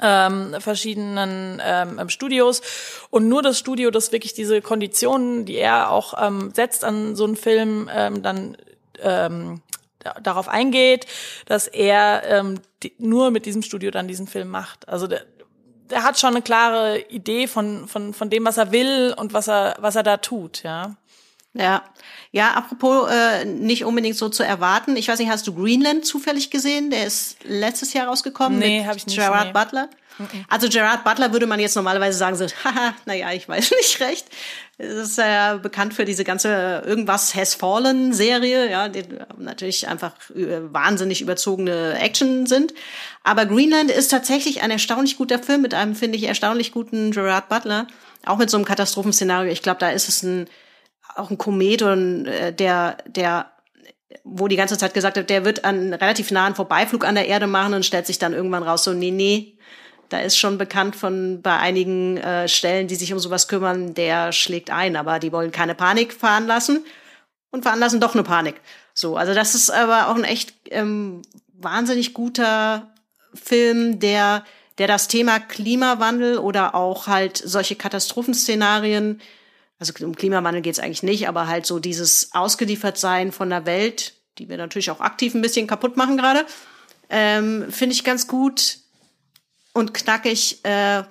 ähm, verschiedenen ähm, Studios und nur das Studio, das wirklich diese Konditionen, die er auch ähm, setzt an so einen Film, ähm, dann ähm, darauf eingeht, dass er ähm, die, nur mit diesem Studio dann diesen Film macht. Also der, der hat schon eine klare Idee von, von, von dem, was er will und was er, was er da tut, ja. Ja, ja, apropos äh, nicht unbedingt so zu erwarten. Ich weiß nicht, hast du Greenland zufällig gesehen? Der ist letztes Jahr rausgekommen nee, mit hab ich nicht, Gerard nee. Butler. Also Gerard Butler würde man jetzt normalerweise sagen so, haha, naja, ich weiß nicht recht. Es ist ja bekannt für diese ganze irgendwas has fallen Serie, ja, die natürlich einfach äh, wahnsinnig überzogene Action sind. Aber Greenland ist tatsächlich ein erstaunlich guter Film mit einem, finde ich, erstaunlich guten Gerard Butler. Auch mit so einem Katastrophenszenario. Ich glaube, da ist es ein, auch ein Komet und äh, der, der wo die ganze Zeit gesagt hat, der wird einen relativ nahen Vorbeiflug an der Erde machen und stellt sich dann irgendwann raus, so, nee, nee, da ist schon bekannt von bei einigen äh, Stellen, die sich um sowas kümmern, der schlägt ein, aber die wollen keine Panik fahren lassen und veranlassen doch eine Panik. So, also das ist aber auch ein echt ähm, wahnsinnig guter Film, der der das Thema Klimawandel oder auch halt solche Katastrophenszenarien, also um Klimawandel geht's eigentlich nicht, aber halt so dieses Ausgeliefertsein von der Welt, die wir natürlich auch aktiv ein bisschen kaputt machen gerade, ähm, finde ich ganz gut und knackig äh,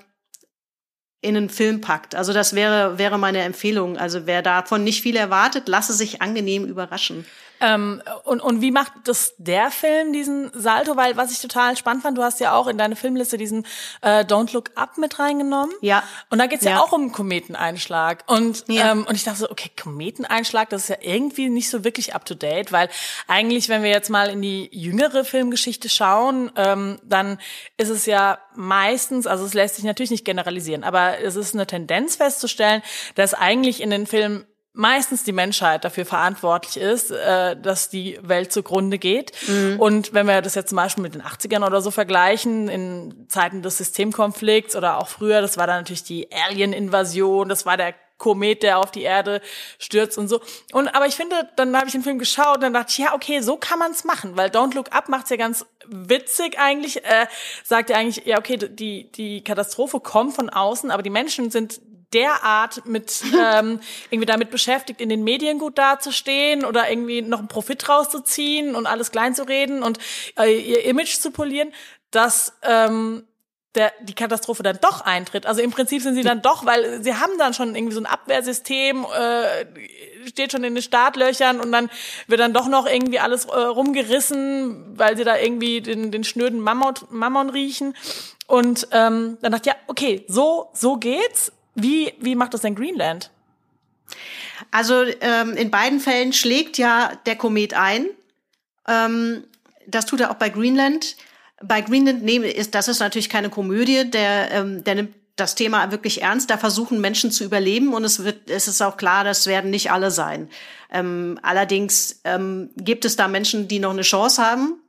in einen Film packt. Also das wäre, wäre meine Empfehlung. Also wer davon nicht viel erwartet, lasse sich angenehm überraschen. Ähm, und, und wie macht das der Film, diesen Salto? Weil was ich total spannend fand, du hast ja auch in deine Filmliste diesen äh, Don't Look Up mit reingenommen. Ja. Und da geht's ja. Ja. auch um Kometeneinschlag. Und, Ja. ähm, und ich dachte so, okay, Kometeneinschlag, das ist ja irgendwie nicht so wirklich up-to-date, weil eigentlich, wenn wir jetzt mal in die jüngere Filmgeschichte schauen, ähm, dann ist es ja meistens, also es lässt sich natürlich nicht generalisieren, aber es ist eine Tendenz festzustellen, dass eigentlich in den Filmen meistens die Menschheit dafür verantwortlich ist, äh, dass die Welt zugrunde geht. Mhm. Und wenn wir das jetzt zum Beispiel mit den 80ern oder so vergleichen, in Zeiten des Systemkonflikts oder auch früher, das war dann natürlich die Alien-Invasion, das war der Komet, der auf die Erde stürzt und so. Und aber ich finde, dann habe ich den Film geschaut und dann dachte ich, ja, okay, so kann man es machen, weil Don't Look Up macht's ja ganz witzig eigentlich. Äh, sagt ja eigentlich, ja, okay, die die Katastrophe kommt von außen, aber die Menschen sind derart mit ähm, irgendwie damit beschäftigt, in den Medien gut dazustehen oder irgendwie noch einen Profit rauszuziehen und alles klein zu reden und äh, ihr Image zu polieren, dass ähm, der, die Katastrophe dann doch eintritt. Also im Prinzip sind sie dann doch, weil sie haben dann schon irgendwie so ein Abwehrsystem, äh, steht schon in den Startlöchern und dann wird dann doch noch irgendwie alles äh, rumgerissen, weil sie da irgendwie den, den schnöden Mammon, Mammon riechen. Und ähm, dann dachte ich, ja, okay, so, so geht's. Wie, wie macht das denn Greenland? Also ähm, in beiden Fällen schlägt ja der Komet ein. Ähm, das tut er auch bei Greenland bei Greenland nehmen ist, das ist natürlich keine Komödie, der, ähm, der nimmt das Thema wirklich ernst. Da versuchen Menschen zu überleben und es wird, es ist auch klar, das werden nicht alle sein. Ähm, allerdings ähm, gibt es da Menschen, die noch eine Chance haben.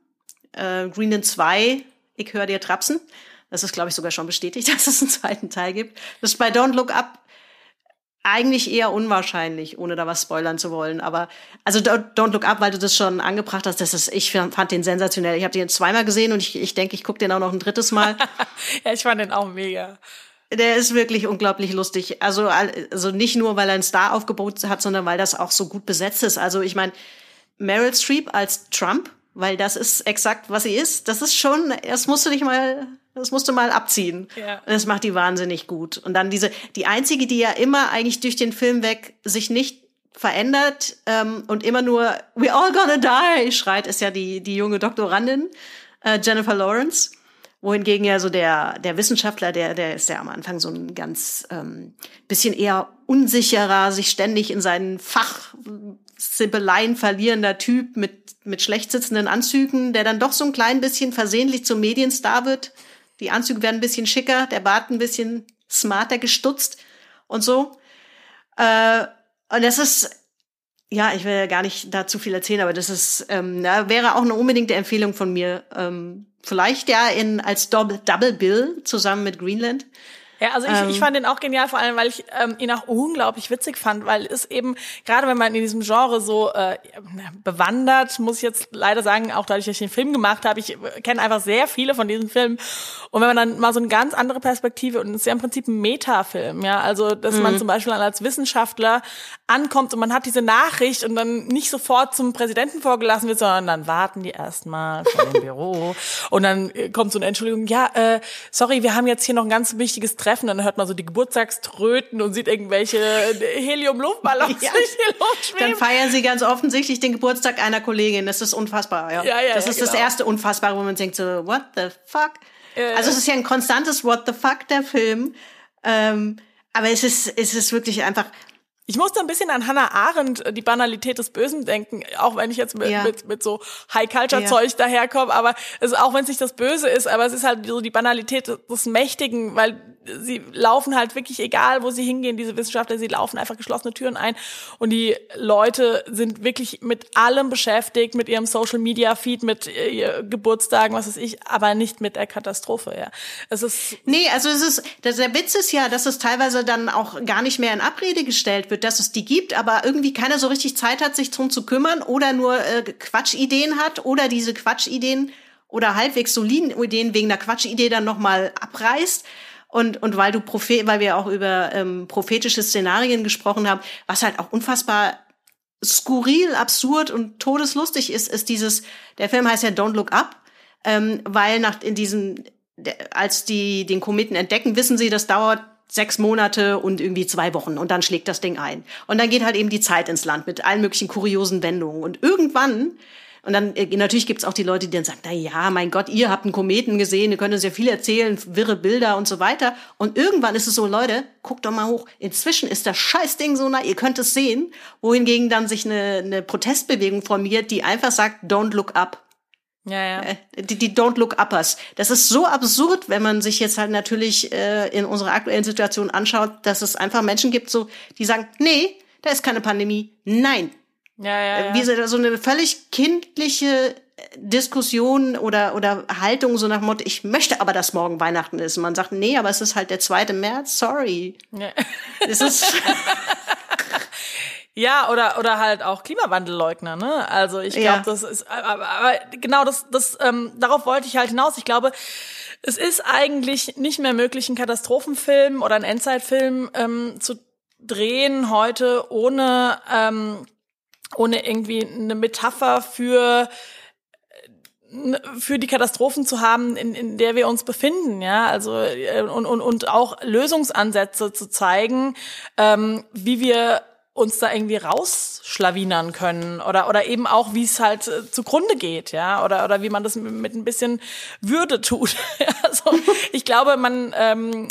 Äh, Greenland 2, ich höre dir trapsen. Das ist, glaube ich, sogar schon bestätigt, dass es einen zweiten Teil gibt. Das ist bei Don't Look Up eigentlich eher unwahrscheinlich, ohne da was spoilern zu wollen. Aber also Don't Look Up, weil du das schon angebracht hast, das ist, ich fand den sensationell. Ich habe den zweimal gesehen und ich, ich denke, ich gucke den auch noch ein drittes Mal. ja, ich fand den auch mega. Der ist wirklich unglaublich lustig. Also, also nicht nur, weil er ein Star-Aufgebot hat, sondern weil das auch so gut besetzt ist. Also ich meine, Meryl Streep als Trump, weil das ist exakt, was sie ist. Das ist schon, das musst du dich mal das musst du mal abziehen. Ja. Und das macht die wahnsinnig gut. Und dann diese, die einzige, die ja immer eigentlich durch den Film weg sich nicht verändert ähm, und immer nur We all gonna die schreit, ist ja die, die junge Doktorandin äh, Jennifer Lawrence. Wohingegen ja so der, der Wissenschaftler, der, der ist ja am Anfang so ein ganz ähm, bisschen eher unsicherer, sich ständig in seinen Fachsibbeleien verlierender Typ mit, mit schlecht sitzenden Anzügen, der dann doch so ein klein bisschen versehentlich zum Medienstar wird. Die Anzüge werden ein bisschen schicker, der Bart ein bisschen smarter gestutzt und so. Äh, und das ist, ja, ich will ja gar nicht da zu viel erzählen, aber das ist, ähm, wäre auch eine unbedingte Empfehlung von mir. Ähm, vielleicht ja in als Double Bill zusammen mit Greenland. Ja, also ich, ähm, ich fand den auch genial, vor allem, weil ich ähm, ihn auch unglaublich witzig fand, weil es eben, gerade wenn man in diesem Genre so äh, bewandert, muss ich jetzt leider sagen, auch dadurch, dass ich den Film gemacht habe, ich kenne einfach sehr viele von diesen Filmen. Und wenn man dann mal so eine ganz andere Perspektive, und es ist ja im Prinzip ein Metafilm, ja, also dass mhm. man zum Beispiel als Wissenschaftler ankommt und man hat diese Nachricht und dann nicht sofort zum Präsidenten vorgelassen wird, sondern dann warten die erstmal vor dem Büro und dann äh, kommt so eine Entschuldigung, ja, äh, sorry, wir haben jetzt hier noch ein ganz wichtiges treffen, dann hört man so die Geburtstagströten und sieht irgendwelche Helium-Luftballons ja. durch die Luft schweben. Dann feiern sie ganz offensichtlich den Geburtstag einer Kollegin. Das ist unfassbar, ja. ja, ja das ist ja, genau. das erste Unfassbare, wo man denkt so, what the fuck? Äh, also es ist ja ein konstantes What the fuck, der Film. Ähm, aber es ist, es ist wirklich einfach, ich musste ein bisschen an Hannah Arendt, äh, die Banalität des Bösen denken, auch wenn ich jetzt mit, ja. mit, mit so High-Culture-Zeug ja. daherkomme, aber es auch wenn es nicht das Böse ist, aber es ist halt so die Banalität des Mächtigen, weil sie laufen halt wirklich, egal wo sie hingehen, diese Wissenschaftler, sie laufen einfach geschlossene Türen ein und die Leute sind wirklich mit allem beschäftigt, mit ihrem Social-Media-Feed, mit ihr Geburtstagen, was weiß ich, aber nicht mit der Katastrophe, ja. Es ist... Nee, also es ist, der Witz ist ja, dass es teilweise dann auch gar nicht mehr in Abrede gestellt wird, wird, dass es die gibt, aber irgendwie keiner so richtig Zeit hat, sich drum zu kümmern oder nur äh, Quatschideen hat oder diese Quatschideen oder halbwegs soliden Ideen wegen der Quatschidee dann nochmal abreißt. Und, und weil du Prophet, weil wir auch über ähm, prophetische Szenarien gesprochen haben, was halt auch unfassbar skurril, absurd und todeslustig ist, ist dieses, der Film heißt ja Don't Look Up, ähm, weil nach in diesem, als die den Kometen entdecken, wissen sie, das dauert sechs Monate und irgendwie zwei Wochen und dann schlägt das Ding ein. Und dann geht halt eben die Zeit ins Land mit allen möglichen kuriosen Wendungen. Und irgendwann, und dann äh, natürlich gibt's auch die Leute, die dann sagen, na ja, mein Gott, ihr habt einen Kometen gesehen, ihr könnt uns ja viel erzählen, wirre Bilder und so weiter. Und irgendwann ist es so, Leute, guckt doch mal hoch. Inzwischen ist das Scheißding so nah, ihr könnt es sehen. Wohingegen dann sich eine, eine Protestbewegung formiert, die einfach sagt, don't look up. Ja, ja. Äh, die, die Don't Look Uppers. Das ist so absurd, wenn man sich jetzt halt natürlich äh, in unserer aktuellen Situation anschaut, dass es einfach Menschen gibt, so die sagen, nee, da ist keine Pandemie. Nein. Ja, ja, ja. Wie so so eine völlig kindliche Diskussion oder, oder Haltung so nach Motto, ich möchte aber, dass morgen Weihnachten ist. Und man sagt, nee, aber es ist halt der 2. März, sorry. Ja. Es ist, Ja, oder oder halt auch Klimawandelleugner, ne? Also ich glaube, Ja. das ist aber, aber genau das das ähm, darauf wollte ich halt hinaus. Ich glaube, es ist eigentlich nicht mehr möglich, einen Katastrophenfilm oder einen Endzeitfilm ähm, zu drehen heute ohne ähm, ohne irgendwie eine Metapher für für die Katastrophen zu haben, in, in der wir uns befinden, ja, also äh, und, und, und auch Lösungsansätze zu zeigen, ähm, wie wir uns da irgendwie rausschlawinern können oder oder eben auch wie es halt äh, zugrunde geht, ja, oder oder wie man das mit, mit ein bisschen Würde tut. also ich glaube, man ähm,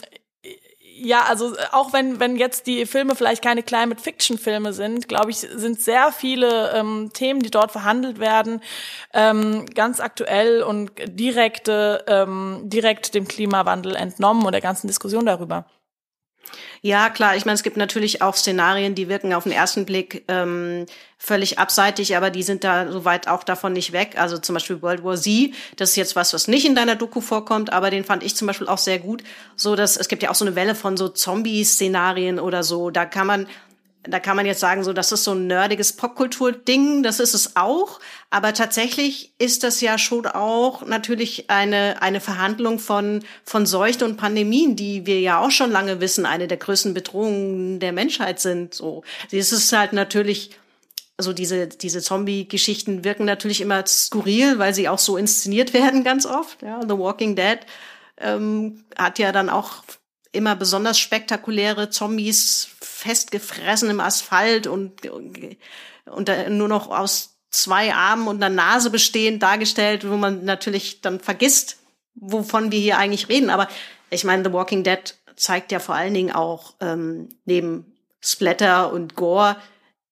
ja, also auch wenn wenn jetzt die Filme vielleicht keine Climate Fiction Filme sind, glaube ich, sind sehr viele ähm, Themen, die dort verhandelt werden, ähm, ganz aktuell und direkte ähm, direkt dem Klimawandel entnommen und der ganzen Diskussion darüber. Ja, klar. Ich meine, es gibt natürlich auch Szenarien, die wirken auf den ersten Blick ähm, völlig abseitig, aber die sind da soweit auch davon nicht weg. Also zum Beispiel World War Z, das ist jetzt was, was nicht in deiner Doku vorkommt, aber den fand ich zum Beispiel auch sehr gut. So, dass es gibt ja auch so eine Welle von so Zombie-Szenarien oder so. Da kann man da kann man jetzt sagen, so, das ist so ein nerdiges Popkultur-Ding, das ist es auch. Aber tatsächlich ist das ja schon auch natürlich eine, eine Verhandlung von, von Seuchen und Pandemien, die wir ja auch schon lange wissen, eine der größten Bedrohungen der Menschheit sind, so. Es ist halt natürlich, also diese, diese Zombie-Geschichten wirken natürlich immer skurril, weil sie auch so inszeniert werden ganz oft. Ja, The Walking Dead ähm, hat ja dann auch immer besonders spektakuläre Zombies festgefressen im Asphalt und, und da nur noch aus zwei Armen und einer Nase bestehend dargestellt, wo man natürlich dann vergisst, wovon wir hier eigentlich reden. Aber ich meine, The Walking Dead zeigt ja vor allen Dingen auch ähm, neben Splatter und Gore,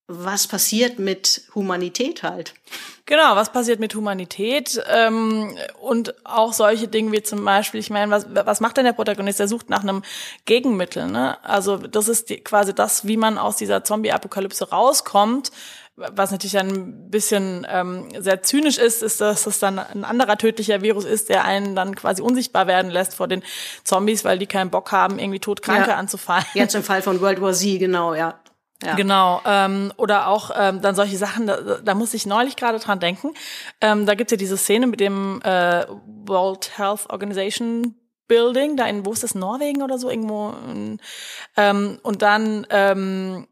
was passiert mit Humanität halt. Genau, was passiert mit Humanität ähm, und auch solche Dinge wie zum Beispiel, ich meine, was, was macht denn der Protagonist? Der sucht nach einem Gegenmittel. Ne? Also das ist die, quasi das, wie man aus dieser Zombie-Apokalypse rauskommt. Was natürlich ein bisschen ähm, sehr zynisch ist, ist, dass es dann ein anderer tödlicher Virus ist, der einen dann quasi unsichtbar werden lässt vor den Zombies, weil die keinen Bock haben, irgendwie Todkranke Ja. anzufallen. Jetzt im Fall von World War Z, genau, ja. ja. Genau, ähm, oder auch ähm, dann solche Sachen, da, da muss ich neulich gerade dran denken. Ähm, da gibt's ja diese Szene mit dem äh, World Health Organization Building, da in, wo ist das, Norwegen oder so, irgendwo. Ähm, und dann ähm,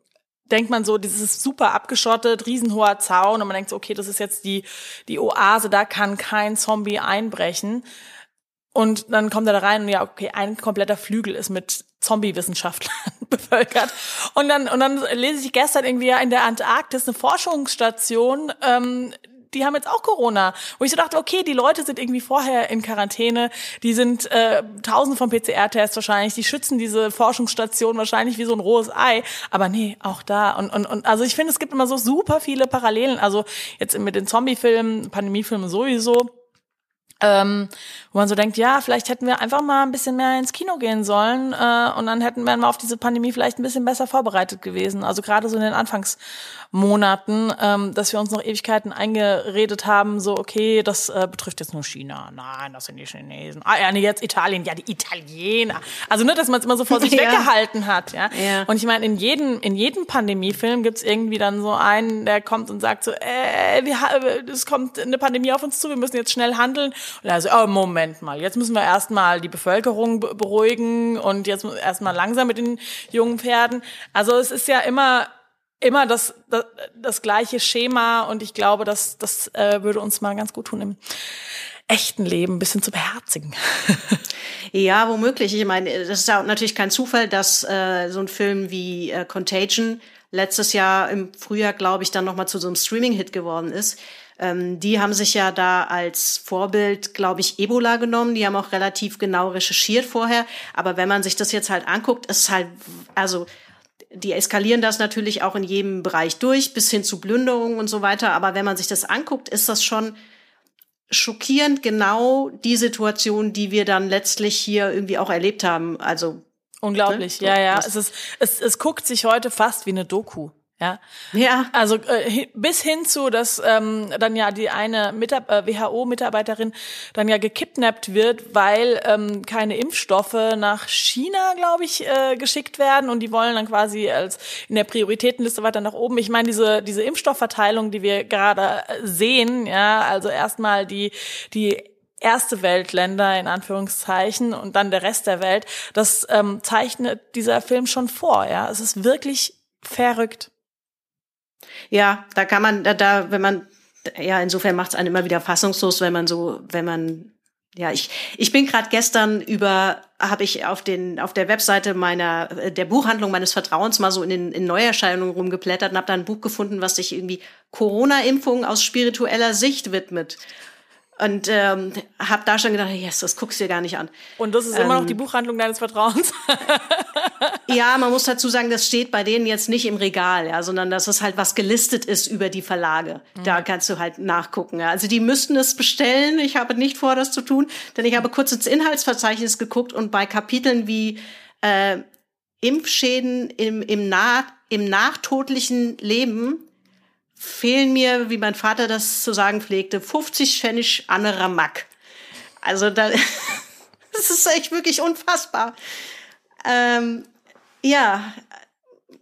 denkt man so, dieses ist super abgeschottet, riesenhoher Zaun und man denkt so, okay, das ist jetzt die, die Oase, da kann kein Zombie einbrechen. Und dann kommt er da rein und ja, okay, ein kompletter Flügel ist mit Zombie-Wissenschaftlern bevölkert. Und dann, und dann lese ich gestern irgendwie ja in der Antarktis eine Forschungsstation, ähm, die haben jetzt auch Corona. Wo ich so dachte, okay, die Leute sind irgendwie vorher in Quarantäne, die sind äh, tausende von PCR-Tests wahrscheinlich, die schützen diese Forschungsstation wahrscheinlich wie so ein rohes Ei. Aber nee, auch da. Und, und, und also ich finde, es gibt immer so super viele Parallelen. Also jetzt mit den Zombie-Filmen, Pandemie-Filmen sowieso ähm, wo man so denkt, ja, vielleicht hätten wir einfach mal ein bisschen mehr ins Kino gehen sollen äh, und dann hätten wir mal auf diese Pandemie vielleicht ein bisschen besser vorbereitet gewesen. Also gerade so in den Anfangsmonaten, ähm, dass wir uns noch Ewigkeiten eingeredet haben, so okay, das äh, betrifft jetzt nur China. Nein, das sind die Chinesen. Ah ja, nee, jetzt Italien. Ja, die Italiener. Also nur, dass man es immer so vor sich Ja. weggehalten hat. Ja. Ja. Und ich meine, in jedem in jedem Pandemiefilm gibt's irgendwie dann so einen, der kommt und sagt so, äh, wir, ha- es kommt eine Pandemie auf uns zu, wir müssen jetzt schnell handeln. Und also, oh, Moment mal, jetzt müssen wir erstmal die Bevölkerung be- beruhigen und jetzt erstmal langsam mit den jungen Pferden. Also es ist ja immer immer das, das, das gleiche Schema und ich glaube, dass das äh, würde uns mal ganz gut tun im echten Leben ein bisschen zu beherzigen. Ja, womöglich. Ich meine, das ist ja natürlich kein Zufall, dass äh, so ein Film wie äh, Contagion letztes Jahr im Frühjahr, glaube ich, dann nochmal zu so einem Streaming-Hit geworden ist. Ähm, die haben sich ja da als Vorbild, glaube ich, Ebola genommen. Die haben auch relativ genau recherchiert vorher. Aber wenn man sich das jetzt halt anguckt, ist halt, also die eskalieren das natürlich auch in jedem Bereich durch, bis hin zu Plünderungen und so weiter. Aber wenn man sich das anguckt, ist das schon schockierend genau die Situation, die wir dann letztlich hier irgendwie auch erlebt haben. Also Unglaublich, Ne? ja, ja. Es ist, es, es guckt sich heute fast wie eine Doku. Ja. Ja. Also äh, bis hin zu, dass ähm, dann ja die eine Mitab äh, WHO-Mitarbeiterin dann ja gekidnappt wird, weil ähm, keine Impfstoffe nach China, glaube ich, äh, geschickt werden und die wollen dann quasi als in der Prioritätenliste weiter nach oben. Ich meine diese diese Impfstoffverteilung, die wir gerade äh, sehen, ja, also erstmal die die erste Weltländer in Anführungszeichen und dann der Rest der Welt, das ähm, zeichnet dieser Film schon vor. Ja, es ist wirklich verrückt. Ja, da kann man, da, da wenn man, ja, insofern macht es einen immer wieder fassungslos, wenn man so, wenn man, ja, ich, ich bin gerade gestern über, habe ich auf den, auf der Webseite meiner, der Buchhandlung meines Vertrauens mal so in den in Neuerscheinungen rumgeblättert und habe da ein Buch gefunden, was sich irgendwie Corona-Impfungen aus spiritueller Sicht widmet. Und ähm, habe da schon gedacht, yes, das guckst du dir gar nicht an. Und das ist immer noch die Buchhandlung deines Vertrauens. ja, man muss dazu sagen, das steht bei denen jetzt nicht im Regal, ja, sondern dass es halt was gelistet ist über die Verlage. Mhm. Da kannst du halt nachgucken. Ja. Also die müssten es bestellen. Ich habe nicht vor, das zu tun, denn ich habe kurz ins Inhaltsverzeichnis geguckt und bei Kapiteln wie äh, Impfschäden im, im, nah, im nachtodlichen Leben fehlen mir, wie mein Vater das zu sagen pflegte, 50 Pfennig anderer Mack. Also da, das ist echt wirklich unfassbar. Ähm, ja,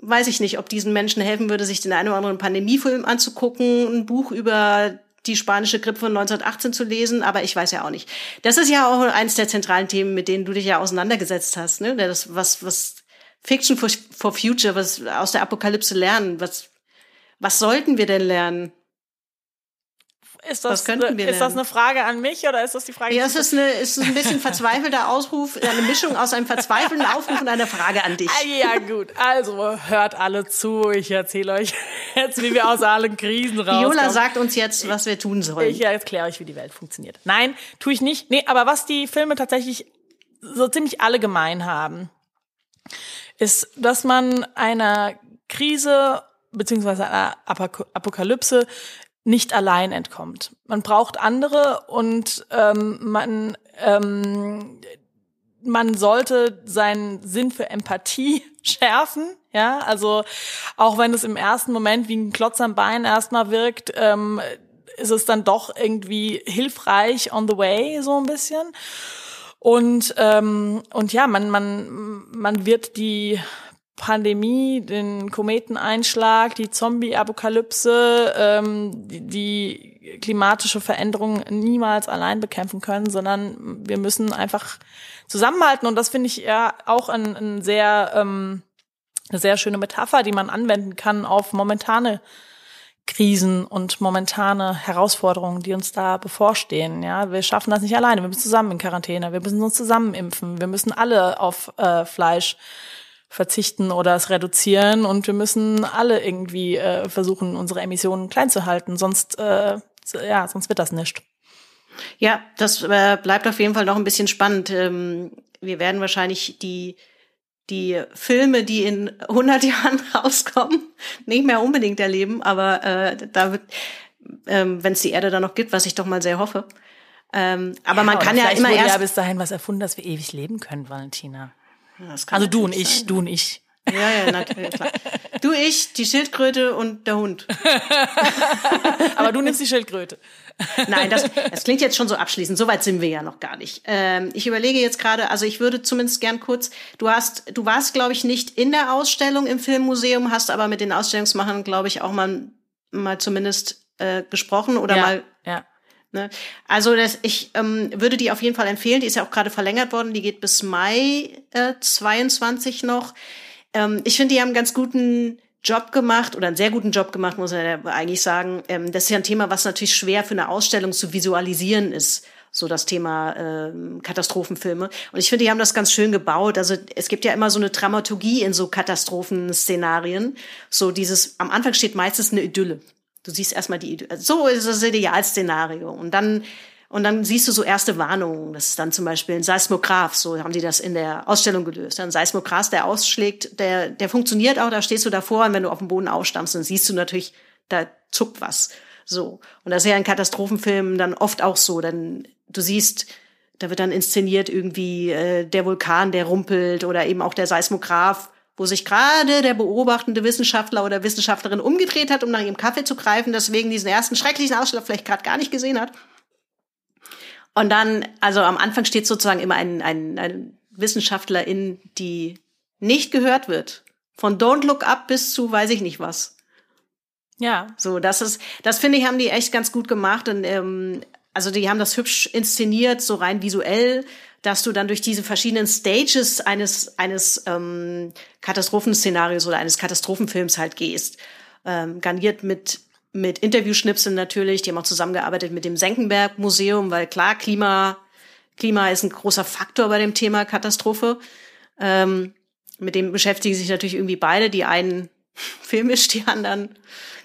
weiß ich nicht, ob diesen Menschen helfen würde, sich den einen oder anderen Pandemiefilm anzugucken, ein Buch über die spanische Grippe von 1918 zu lesen, aber ich weiß ja auch nicht. Das ist ja auch eines der zentralen Themen, mit denen du dich ja auseinandergesetzt hast, ne? Das, was, was Fiction for, for Future, was aus der Apokalypse lernen, was was sollten wir denn lernen? Ist das, eine, ist das eine Frage an mich oder ist das die Frage? Ja, es ist, eine, ist ein bisschen verzweifelter Ausruf, eine Mischung aus einem verzweifelten Aufruf und einer Frage an dich. Ah, ja, gut. Also hört alle zu. Ich erzähle euch jetzt, wie wir aus allen Krisen rauskommen. Viola sagt uns jetzt, was wir tun sollen. Ich erkläre euch, wie die Welt funktioniert. Nein, tue ich nicht. Nee, aber was die Filme tatsächlich so ziemlich alle gemein haben, ist, dass man einer Krise beziehungsweise einer Apokalypse nicht allein entkommt. Man braucht andere und ähm, man ähm, man sollte seinen Sinn für Empathie schärfen, ja, also auch wenn es im ersten Moment wie ein Klotz am Bein erstmal wirkt, ähm, ist es dann doch irgendwie hilfreich on the way so ein bisschen. Und ähm, und ja, man man man wird die Pandemie, den Kometeneinschlag, die Zombie-Apokalypse, ähm, die, klimatische Veränderung niemals allein bekämpfen können, sondern wir müssen einfach zusammenhalten. Und das finde ich ja auch ein, ein sehr, ähm, eine sehr schöne Metapher, die man anwenden kann auf momentane Krisen und momentane Herausforderungen, die uns da bevorstehen. Ja, wir schaffen das nicht alleine. Wir müssen zusammen in Quarantäne. Wir müssen uns zusammen impfen. Wir müssen alle auf äh, Fleisch verzichten oder es reduzieren und wir müssen alle irgendwie äh, versuchen, unsere Emissionen klein zu halten, sonst äh, ja, sonst wird das nicht. Ja, das äh, bleibt auf jeden Fall noch ein bisschen spannend. Ähm, wir werden wahrscheinlich die die Filme, die in 100 Jahren rauskommen, nicht mehr unbedingt erleben, aber äh, da wird, ähm, wenn es die Erde dann noch gibt, was ich doch mal sehr hoffe. Ähm, aber ja, man kann ja immer erst ja bis dahin was erfunden, dass wir ewig leben können, Valentina also du und ich, sein. du und ich. Ja, ja, natürlich, klar. Du, ich, die Schildkröte und der Hund. Aber du nimmst die Schildkröte. Nein, das, das klingt jetzt schon so abschließend. Soweit sind wir ja noch gar nicht. Ähm, ich überlege jetzt gerade, also ich würde zumindest gern kurz, du hast, du warst, glaube ich, nicht in der Ausstellung im Filmmuseum, hast aber mit den Ausstellungsmachern, glaube ich, auch mal, mal zumindest äh, gesprochen oder ja, mal. Ne? Also das, ich ähm, würde die auf jeden Fall empfehlen. Die ist ja auch gerade verlängert worden. Die geht bis Mai äh, 22 noch. Ähm, ich finde, die haben einen ganz guten Job gemacht oder einen sehr guten Job gemacht, muss man ja eigentlich sagen. Ähm, das ist ja ein Thema, was natürlich schwer für eine Ausstellung zu visualisieren ist. So das Thema ähm, Katastrophenfilme. Und ich finde, die haben das ganz schön gebaut. Also es gibt ja immer so eine Dramaturgie in so Katastrophenszenarien. So dieses, am Anfang steht meistens eine Idylle. Du siehst erstmal die, so ist das Idealszenario. Und dann, und dann siehst du so erste Warnungen. Das ist dann zum Beispiel ein Seismograph. So haben die das in der Ausstellung gelöst. Ein Seismograph, der ausschlägt, der, der funktioniert auch. Da stehst du davor und wenn du auf dem Boden aufstammst, dann siehst du natürlich, da zuckt was. So. Und das ist ja in Katastrophenfilmen dann oft auch so. Dann, du siehst, da wird dann inszeniert irgendwie äh, der Vulkan, der rumpelt oder eben auch der Seismograph wo sich gerade der beobachtende Wissenschaftler oder Wissenschaftlerin umgedreht hat, um nach ihrem Kaffee zu greifen, deswegen diesen ersten schrecklichen Ausschlag vielleicht gerade gar nicht gesehen hat. Und dann, also am Anfang steht sozusagen immer ein, ein, ein Wissenschaftlerin, die nicht gehört wird. Von Don't Look Up bis zu weiß ich nicht was. Ja. So, das ist, das finde ich, haben die echt ganz gut gemacht. Und ähm, also die haben das hübsch inszeniert, so rein visuell, dass du dann durch diese verschiedenen Stages eines, eines ähm, Katastrophenszenarios oder eines Katastrophenfilms halt gehst. Ähm, garniert mit, mit Interviewschnipseln natürlich. Die haben auch zusammengearbeitet mit dem Senckenberg Museum, weil klar, Klima, Klima ist ein großer Faktor bei dem Thema Katastrophe. Ähm, mit dem beschäftigen sich natürlich irgendwie beide. Die einen filmisch, die anderen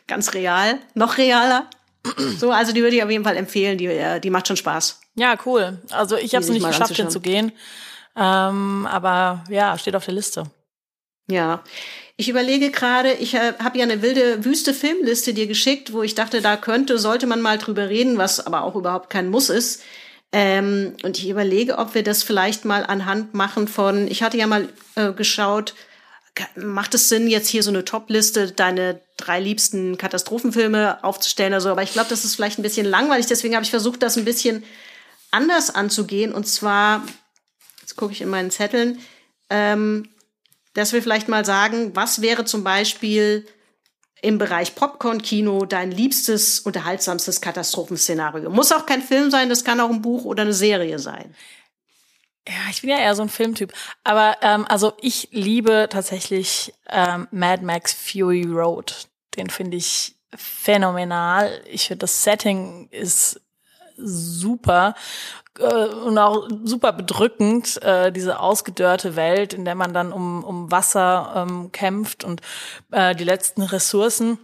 ganz real, noch realer. So, also die würde ich auf jeden Fall empfehlen. Die, äh, die macht schon Spaß. Ja, cool. Also ich habe es nicht geschafft hinzugehen. Ähm, aber ja, steht auf der Liste. Ja. Ich überlege gerade, ich äh, habe ja eine wilde wüste Filmliste dir geschickt, wo ich dachte, da könnte, sollte man mal drüber reden, was aber auch überhaupt kein Muss ist. Ähm, und ich überlege, ob wir das vielleicht mal anhand machen von, ich hatte ja mal äh, geschaut, macht es Sinn, jetzt hier so eine Top-Liste, deine drei liebsten Katastrophenfilme aufzustellen oder so, aber ich glaube, das ist vielleicht ein bisschen langweilig, deswegen habe ich versucht, das ein bisschen anders anzugehen. Und zwar, jetzt gucke ich in meinen Zetteln, ähm, dass wir vielleicht mal sagen, was wäre zum Beispiel im Bereich Popcorn-Kino dein liebstes, unterhaltsamstes Katastrophenszenario? Muss auch kein Film sein, das kann auch ein Buch oder eine Serie sein. Ja, ich bin ja eher so ein Filmtyp. Aber ähm, also ich liebe tatsächlich ähm, Mad Max Fury Road. Den finde ich phänomenal. Ich finde, das Setting ist super äh, und auch super bedrückend, äh, diese ausgedörrte Welt, in der man dann um, um Wasser ähm, kämpft und äh, die letzten Ressourcen.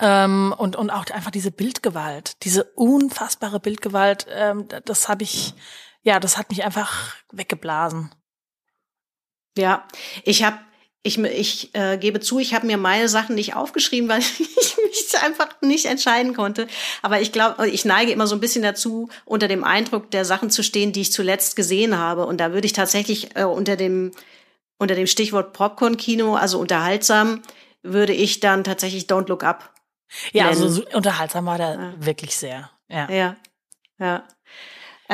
Ähm, und, und auch einfach diese Bildgewalt, diese unfassbare Bildgewalt, ähm, das habe ich, ja, das hat mich einfach weggeblasen. Ja, ich habe ich, ich äh, gebe zu, ich habe mir meine Sachen nicht aufgeschrieben, weil ich mich einfach nicht entscheiden konnte. Aber ich glaube, ich neige immer so ein bisschen dazu, unter dem Eindruck der Sachen zu stehen, die ich zuletzt gesehen habe. Und da würde ich tatsächlich äh, unter dem unter dem Stichwort Popcorn-Kino, also unterhaltsam, würde ich dann tatsächlich Don't Look Up. Ja, nennen. also so unterhaltsam war der wirklich sehr. Ja. Ja, ja.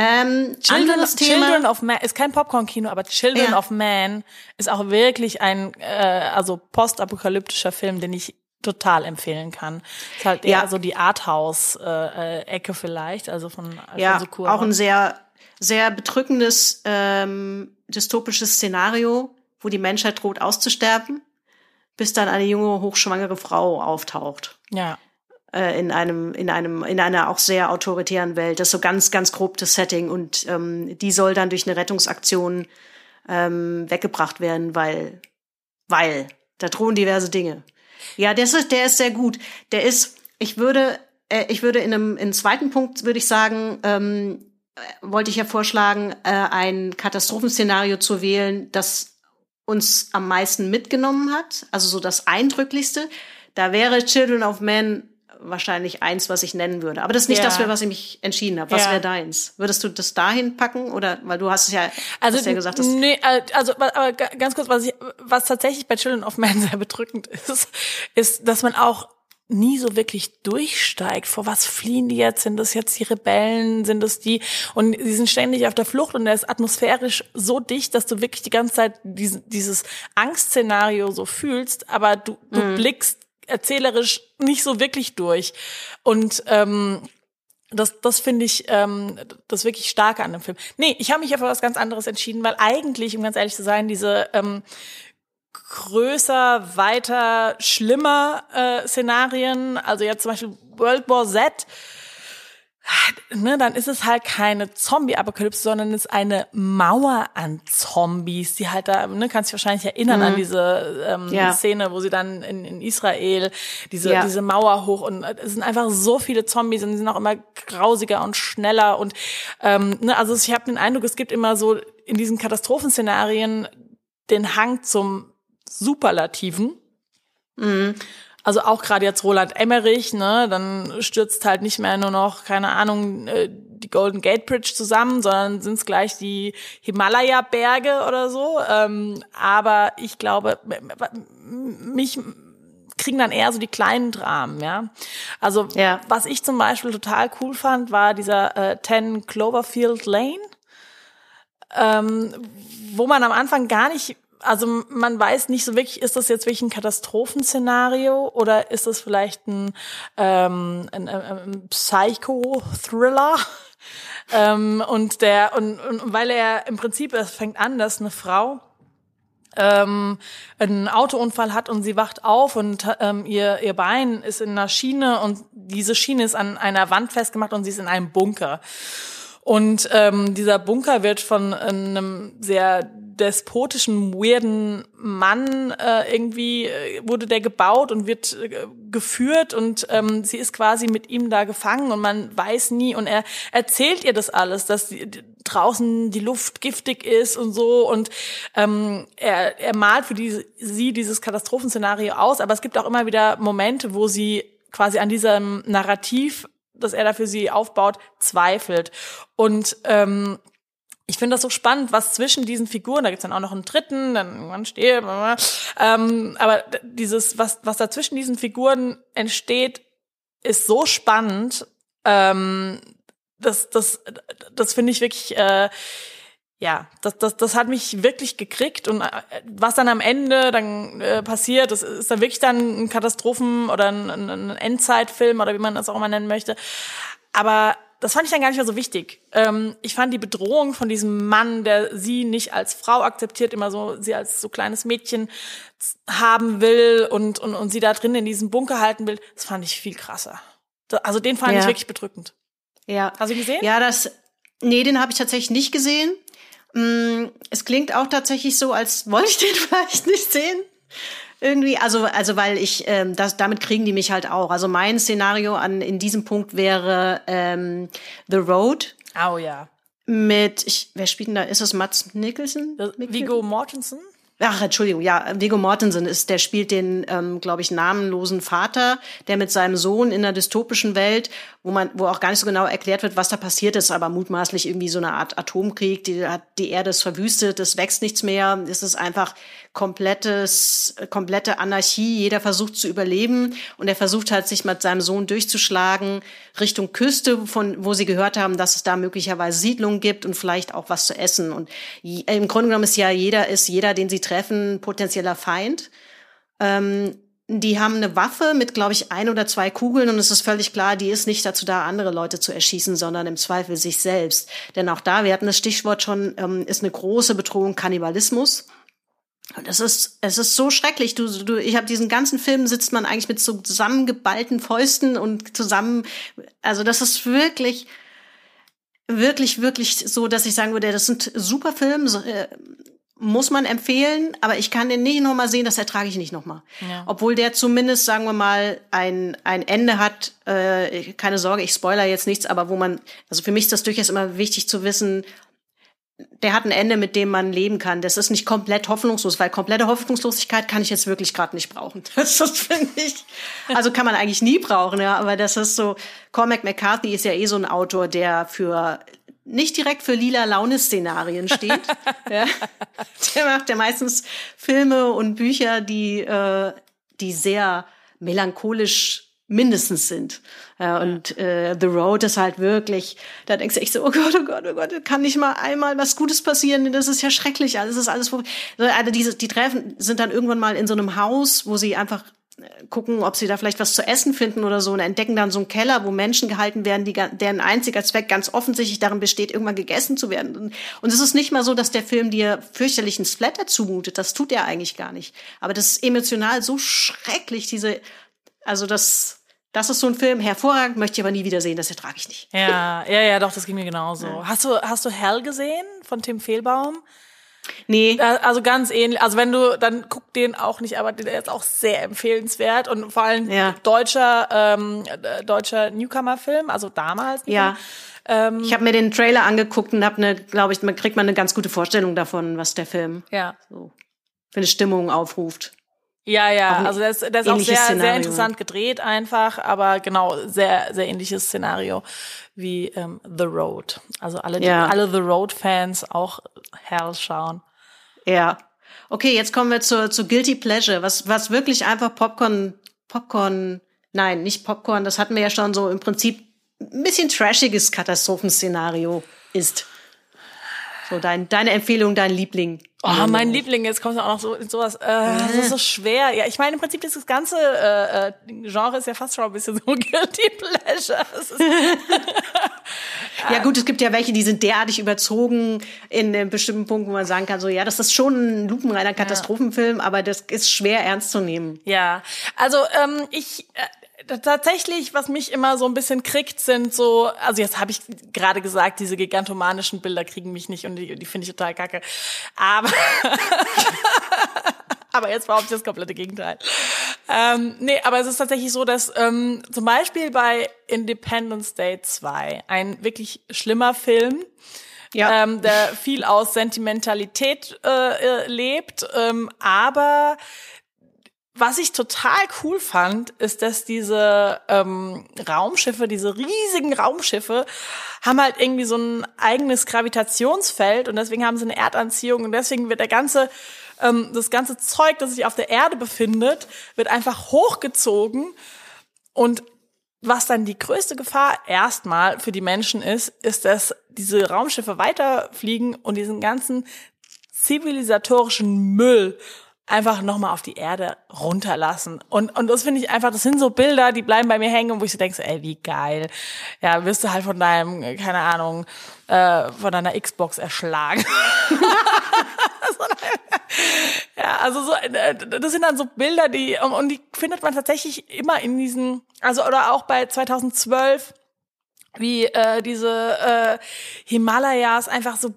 Ähm, Children, anderes Thema. Children of Man ist kein Popcorn-Kino, aber Children Ja. of Man ist auch wirklich ein äh, also postapokalyptischer Film, den ich total empfehlen kann. Ist halt eher Ja. so die Arthouse-Ecke vielleicht, also von ja, Alfonso Cuarón. auch ein sehr, sehr bedrückendes ähm, dystopisches Szenario, wo die Menschheit droht auszusterben, bis dann eine junge hochschwangere Frau auftaucht ja. Äh, in einem in einem in einer auch sehr autoritären Welt. Das ist so ganz ganz grob das Setting und ähm, die soll dann durch eine Rettungsaktion ähm, weggebracht werden, weil weil da drohen diverse Dinge. Ja, das ist, der ist sehr gut. Der ist, ich würde, äh, ich würde in einem, in zweiten Punkt würde ich sagen, ähm, äh, wollte ich ja vorschlagen, äh, ein Katastrophenszenario zu wählen, das uns am meisten mitgenommen hat, also so das eindrücklichste. Da wäre Children of Men wahrscheinlich eins, was ich nennen würde. Aber das ist nicht Ja. das, für was ich mich entschieden habe. Was Ja. wäre deins? Würdest du das dahin packen oder weil du hast es ja, Also, hast ja gesagt, dass nee, äh, also aber aber ga- ganz kurz, was ich, was tatsächlich bei Children of Man sehr bedrückend ist, ist, dass man auch nie so wirklich durchsteigt. Vor was fliehen die jetzt? Sind das jetzt die Rebellen? Sind das die? Und die sind ständig auf der Flucht und der ist atmosphärisch so dicht, dass du wirklich die ganze Zeit diesen, dieses Angstszenario so fühlst, aber du, du blickst erzählerisch nicht so wirklich durch. Und ähm, das, das finde ich ähm, das wirklich Starke an dem Film. Nee, ich habe mich ja für was ganz anderes entschieden, weil eigentlich, um ganz ehrlich zu sein, diese ähm, größer, weiter, schlimmer äh, Szenarien, also jetzt zum Beispiel World War Z, ne, dann ist es halt keine Zombie-Apokalypse, sondern es ist eine Mauer an Zombies, die halt da, ne, kannst dich wahrscheinlich erinnern an diese ähm, Mhm. Ja. Szene, wo sie dann in, in Israel diese, Ja. diese Mauer hoch und äh, es sind einfach so viele Zombies und die sind auch immer grausiger und schneller und ähm, ne, also ich habe den Eindruck, es gibt immer so in diesen Katastrophenszenarien den Hang zum Superlativen. Also auch gerade jetzt Roland Emmerich, ne, dann stürzt halt nicht mehr nur noch, keine Ahnung, äh, die Golden Gate Bridge zusammen, sondern sind es gleich die Himalaya-Berge oder so. Ähm, aber ich glaube, mich kriegen dann eher so die kleinen Dramen, ja. Also ja. was ich zum Beispiel total cool fand, war dieser äh, 10 Cloverfield Lane, ähm, wo man am Anfang gar nicht also man weiß nicht so wirklich, ist das jetzt wirklich ein Katastrophenszenario oder ist das vielleicht ein, ähm, ein, ein Psycho-Thriller? ähm, und der und, und weil er im Prinzip es fängt an, dass eine Frau ähm, einen Autounfall hat und sie wacht auf und ähm, ihr, ihr Bein ist in einer Schiene und diese Schiene ist an einer Wand festgemacht und sie ist in einem Bunker. Und ähm, dieser Bunker wird von einem sehr despotischen, weirden Mann äh, irgendwie äh, wurde der gebaut und wird äh, geführt und ähm, sie ist quasi mit ihm da gefangen und man weiß nie und er erzählt ihr das alles, dass die, draußen die Luft giftig ist und so und ähm, er, er malt für die, sie dieses Katastrophenszenario aus, aber es gibt auch immer wieder Momente, wo sie quasi an diesem Narrativ das er da für sie aufbaut, zweifelt. Und ähm, ich finde das so spannend, was zwischen diesen Figuren, da gibt's dann auch noch einen dritten, dann irgendwann stehe, ähm, aber dieses, was, was da zwischen diesen Figuren entsteht, ist so spannend. Ähm, das, das, das finde ich wirklich, äh, ja, das, das, das hat mich wirklich gekriegt und äh, was dann am Ende dann äh, passiert, das ist dann wirklich dann ein Katastrophen- oder ein, ein Endzeitfilm oder wie man das auch immer nennen möchte. Aber das fand ich dann gar nicht mehr so wichtig. Ähm, ich fand die Bedrohung von diesem Mann, der sie nicht als Frau akzeptiert, immer so sie als so kleines Mädchen haben will und, und, und sie da drin in diesem Bunker halten will, das fand ich viel krasser. Also den fand ja. ich wirklich bedrückend. Ja. Hast du gesehen? Ja, das, nee, den habe ich tatsächlich nicht gesehen. Mm, es klingt auch tatsächlich so, als wollte ich den vielleicht nicht sehen. Irgendwie, also, also weil ich, ähm, das, damit kriegen die mich halt auch. Also mein Szenario an in diesem Punkt wäre ähm, The Road. Oh ja. Mit, ich, wer spielt denn da? Ist es Mats Nicholson? Vigo Mortensen? Ach, Entschuldigung, ja, Viggo Mortensen ist, der spielt den, ähm, glaube ich, namenlosen Vater, der mit seinem Sohn in einer dystopischen Welt, wo man, wo auch gar nicht so genau erklärt wird, was da passiert ist, aber mutmaßlich irgendwie so eine Art Atomkrieg, die hat die Erde ist verwüstet, es wächst nichts mehr, es ist einfach komplettes, komplette Anarchie. Jeder versucht zu überleben und er versucht halt, sich mit seinem Sohn durchzuschlagen Richtung Küste, von wo sie gehört haben, dass es da möglicherweise Siedlungen gibt und vielleicht auch was zu essen. Und im Grunde genommen ist ja jeder, ist jeder, den sie treffen, potenzieller Feind. Ähm, die haben eine Waffe mit, glaube ich, ein oder zwei Kugeln und es ist völlig klar, die ist nicht dazu da, andere Leute zu erschießen, sondern im Zweifel sich selbst. Denn auch da, wir hatten das Stichwort schon, ähm, ist eine große Bedrohung Kannibalismus. Und es ist, es ist so schrecklich. Du, du, ich habe diesen ganzen Film sitzt man eigentlich mit so zusammengeballten Fäusten und zusammen. Also das ist wirklich, wirklich, wirklich so, dass ich sagen würde, das sind super Filme, äh, muss man empfehlen, aber ich kann den nicht nochmal sehen, das ertrage ich nicht nochmal. Ja. Obwohl der zumindest, sagen wir mal, ein, ein Ende hat, äh, keine Sorge, ich spoiler jetzt nichts, aber wo man, also für mich ist das durchaus immer wichtig zu wissen, der hat ein Ende, mit dem man leben kann. Das ist nicht komplett hoffnungslos, weil komplette Hoffnungslosigkeit kann ich jetzt wirklich gerade nicht brauchen. Das ist, finde ich, also kann man eigentlich nie brauchen, ja. Aber das ist so, Cormac McCarthy ist ja eh so ein Autor, der für nicht direkt für lila Laune-Szenarien steht. ja. Der macht ja meistens Filme und Bücher, die, äh, die sehr melancholisch mindestens sind. Ja, und äh, The Road ist halt wirklich, da denkst du echt so, oh Gott, oh Gott, oh Gott, kann nicht mal einmal was Gutes passieren, das ist ja schrecklich, alles ist alles, also diese, die Treffen sind dann irgendwann mal in so einem Haus, wo sie einfach äh, gucken, ob sie da vielleicht was zu essen finden oder so und entdecken dann so einen Keller, wo Menschen gehalten werden, die, deren einziger Zweck ganz offensichtlich darin besteht, irgendwann gegessen zu werden. Und es ist nicht mal so, dass der Film dir fürchterlichen Splatter zumutet. Das tut er eigentlich gar nicht. Aber das ist emotional so schrecklich, diese, also das, das ist so ein Film, hervorragend, möchte ich aber nie wieder sehen, das ertrage ich nicht. Ja, ja, ja, doch, das ging mir genauso. Ja. Hast du, hast du Hell gesehen von Tim Fehlbaum? Nee. Also ganz ähnlich. Also wenn du, dann guck den auch nicht, aber der ist auch sehr empfehlenswert und vor allem ja. deutscher, ähm, deutscher Newcomer-Film, also damals. Ja. Ähm, ich habe mir den Trailer angeguckt und habe eine, glaube ich, man kriegt man eine ganz gute Vorstellung davon, was der Film ja. so für eine Stimmung aufruft. Ja, ja, also das, das ist auch sehr, Szenario. sehr interessant gedreht einfach, aber genau, sehr, sehr ähnliches Szenario wie ähm, The Road. Also alle, die, Ja. alle The Road-Fans auch Hell schauen. Ja. Okay, jetzt kommen wir zur, zu Guilty Pleasure, was, was wirklich einfach Popcorn, Popcorn, nein, nicht Popcorn, das hatten wir ja schon so im Prinzip ein bisschen trashiges Katastrophenszenario ist. So, dein, deine Empfehlung, dein Liebling. Oh, mein Liebling, jetzt kommt auch noch so in sowas. Äh, das ist so schwer. Ja, ich meine, im Prinzip ist das ganze äh, äh, Genre ist ja fast schon ein bisschen so guilty pleasure. Ja gut, es gibt ja welche, die sind derartig überzogen in einem bestimmten Punkt, wo man sagen kann, so ja, das ist schon ein lupenreiner Katastrophenfilm, aber das ist schwer ernst zu nehmen. ja, also ähm, ich äh, tatsächlich, was mich immer so ein bisschen kriegt, sind so, also jetzt habe ich gerade gesagt, diese gigantomanischen Bilder kriegen mich nicht und die, die finde ich total kacke. Aber aber jetzt behaupte ich das komplette Gegenteil. Ähm, nee, aber es ist tatsächlich so, dass ähm, zum Beispiel bei Independence Day 2, ein wirklich schlimmer Film, Ja. ähm, der viel aus Sentimentalität äh, äh, lebt, ähm, aber was ich total cool fand, ist, dass diese ähm, Raumschiffe, diese riesigen Raumschiffe, haben halt irgendwie so ein eigenes Gravitationsfeld und deswegen haben sie eine Erdanziehung und deswegen wird der ganze ähm, das ganze Zeug, das sich auf der Erde befindet, wird einfach hochgezogen und was dann die größte Gefahr erstmal für die Menschen ist, ist, dass diese Raumschiffe weiterfliegen und diesen ganzen zivilisatorischen Müll einfach nochmal auf die Erde runterlassen. Und, und das finde ich einfach, das sind so Bilder, die bleiben bei mir hängen, wo ich so denke, so, ey, wie geil. Ja, wirst du halt von deinem, äh, keine Ahnung, äh, von deiner Xbox erschlagen. Ja, also so, äh, das sind dann so Bilder, die, und die findet man tatsächlich immer in diesen, also oder auch bei 2012, wie äh, diese äh, Himalayas einfach so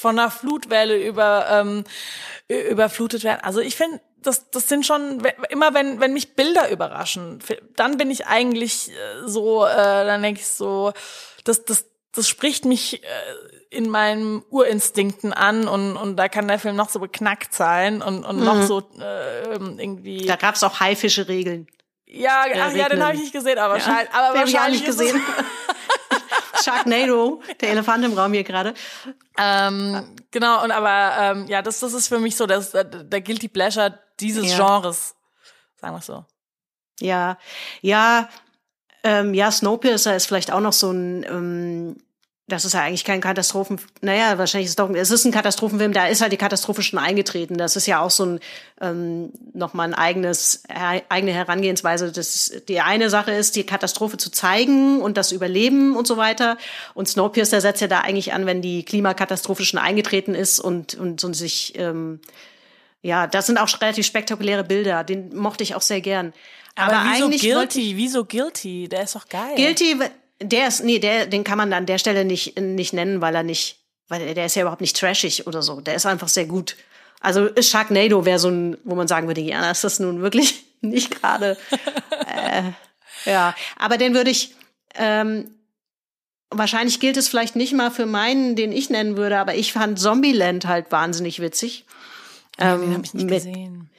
von einer Flutwelle über ähm, überflutet werden. Also ich finde, das, das sind schon immer, wenn wenn mich Bilder überraschen, dann bin ich eigentlich äh, so, äh, dann denke ich so, das das das spricht mich äh, in meinen Urinstinkten an und und da kann der Film noch so beknackt sein und und noch so äh, irgendwie. Da gab's auch Haifische-Regeln. Ja, ach, ja, den habe ich nicht gesehen, aber, Ja, aber den hab ich auch wahrscheinlich nicht gesehen. Sharknado, der Elefant im Raum hier gerade. Ähm, genau, und aber ähm, ja, das, das ist für mich so das, der Guilty Pleasure dieses Ja. Genres. Sagen wir so. Ja, ja, ähm, ja, Snowpiercer ist vielleicht auch noch so ein, ähm, das ist ja eigentlich kein Katastrophen, naja, wahrscheinlich ist es doch, es ist ein Katastrophenfilm, da ist halt die Katastrophe schon eingetreten. Das ist ja auch so ein, ähm, nochmal ein eigenes, eigene Herangehensweise. Das, die eine Sache ist, die Katastrophe zu zeigen und das Überleben und so weiter. Und Snowpiercer setzt ja da eigentlich an, wenn die Klimakatastrophe schon eingetreten ist und, und, und sich, ähm, ja, das sind auch relativ spektakuläre Bilder. Den mochte ich auch sehr gern. Aber, wieso eigentlich guilty? Wieso guilty? Der ist doch geil. Guilty, der ist, nee, der, den kann man an der Stelle nicht, nicht nennen, weil er nicht, weil der ist ja überhaupt nicht trashig oder so. Der ist einfach sehr gut. Also Sharknado wäre so ein, wo man sagen würde, ja, das ist nun wirklich nicht gerade. äh, ja, aber den würde ich. Ähm, wahrscheinlich gilt es vielleicht nicht mal für meinen, den ich nennen würde, aber ich fand Zombieland halt wahnsinnig witzig. Ja, den Ähm, habe ich nicht mit, gesehen.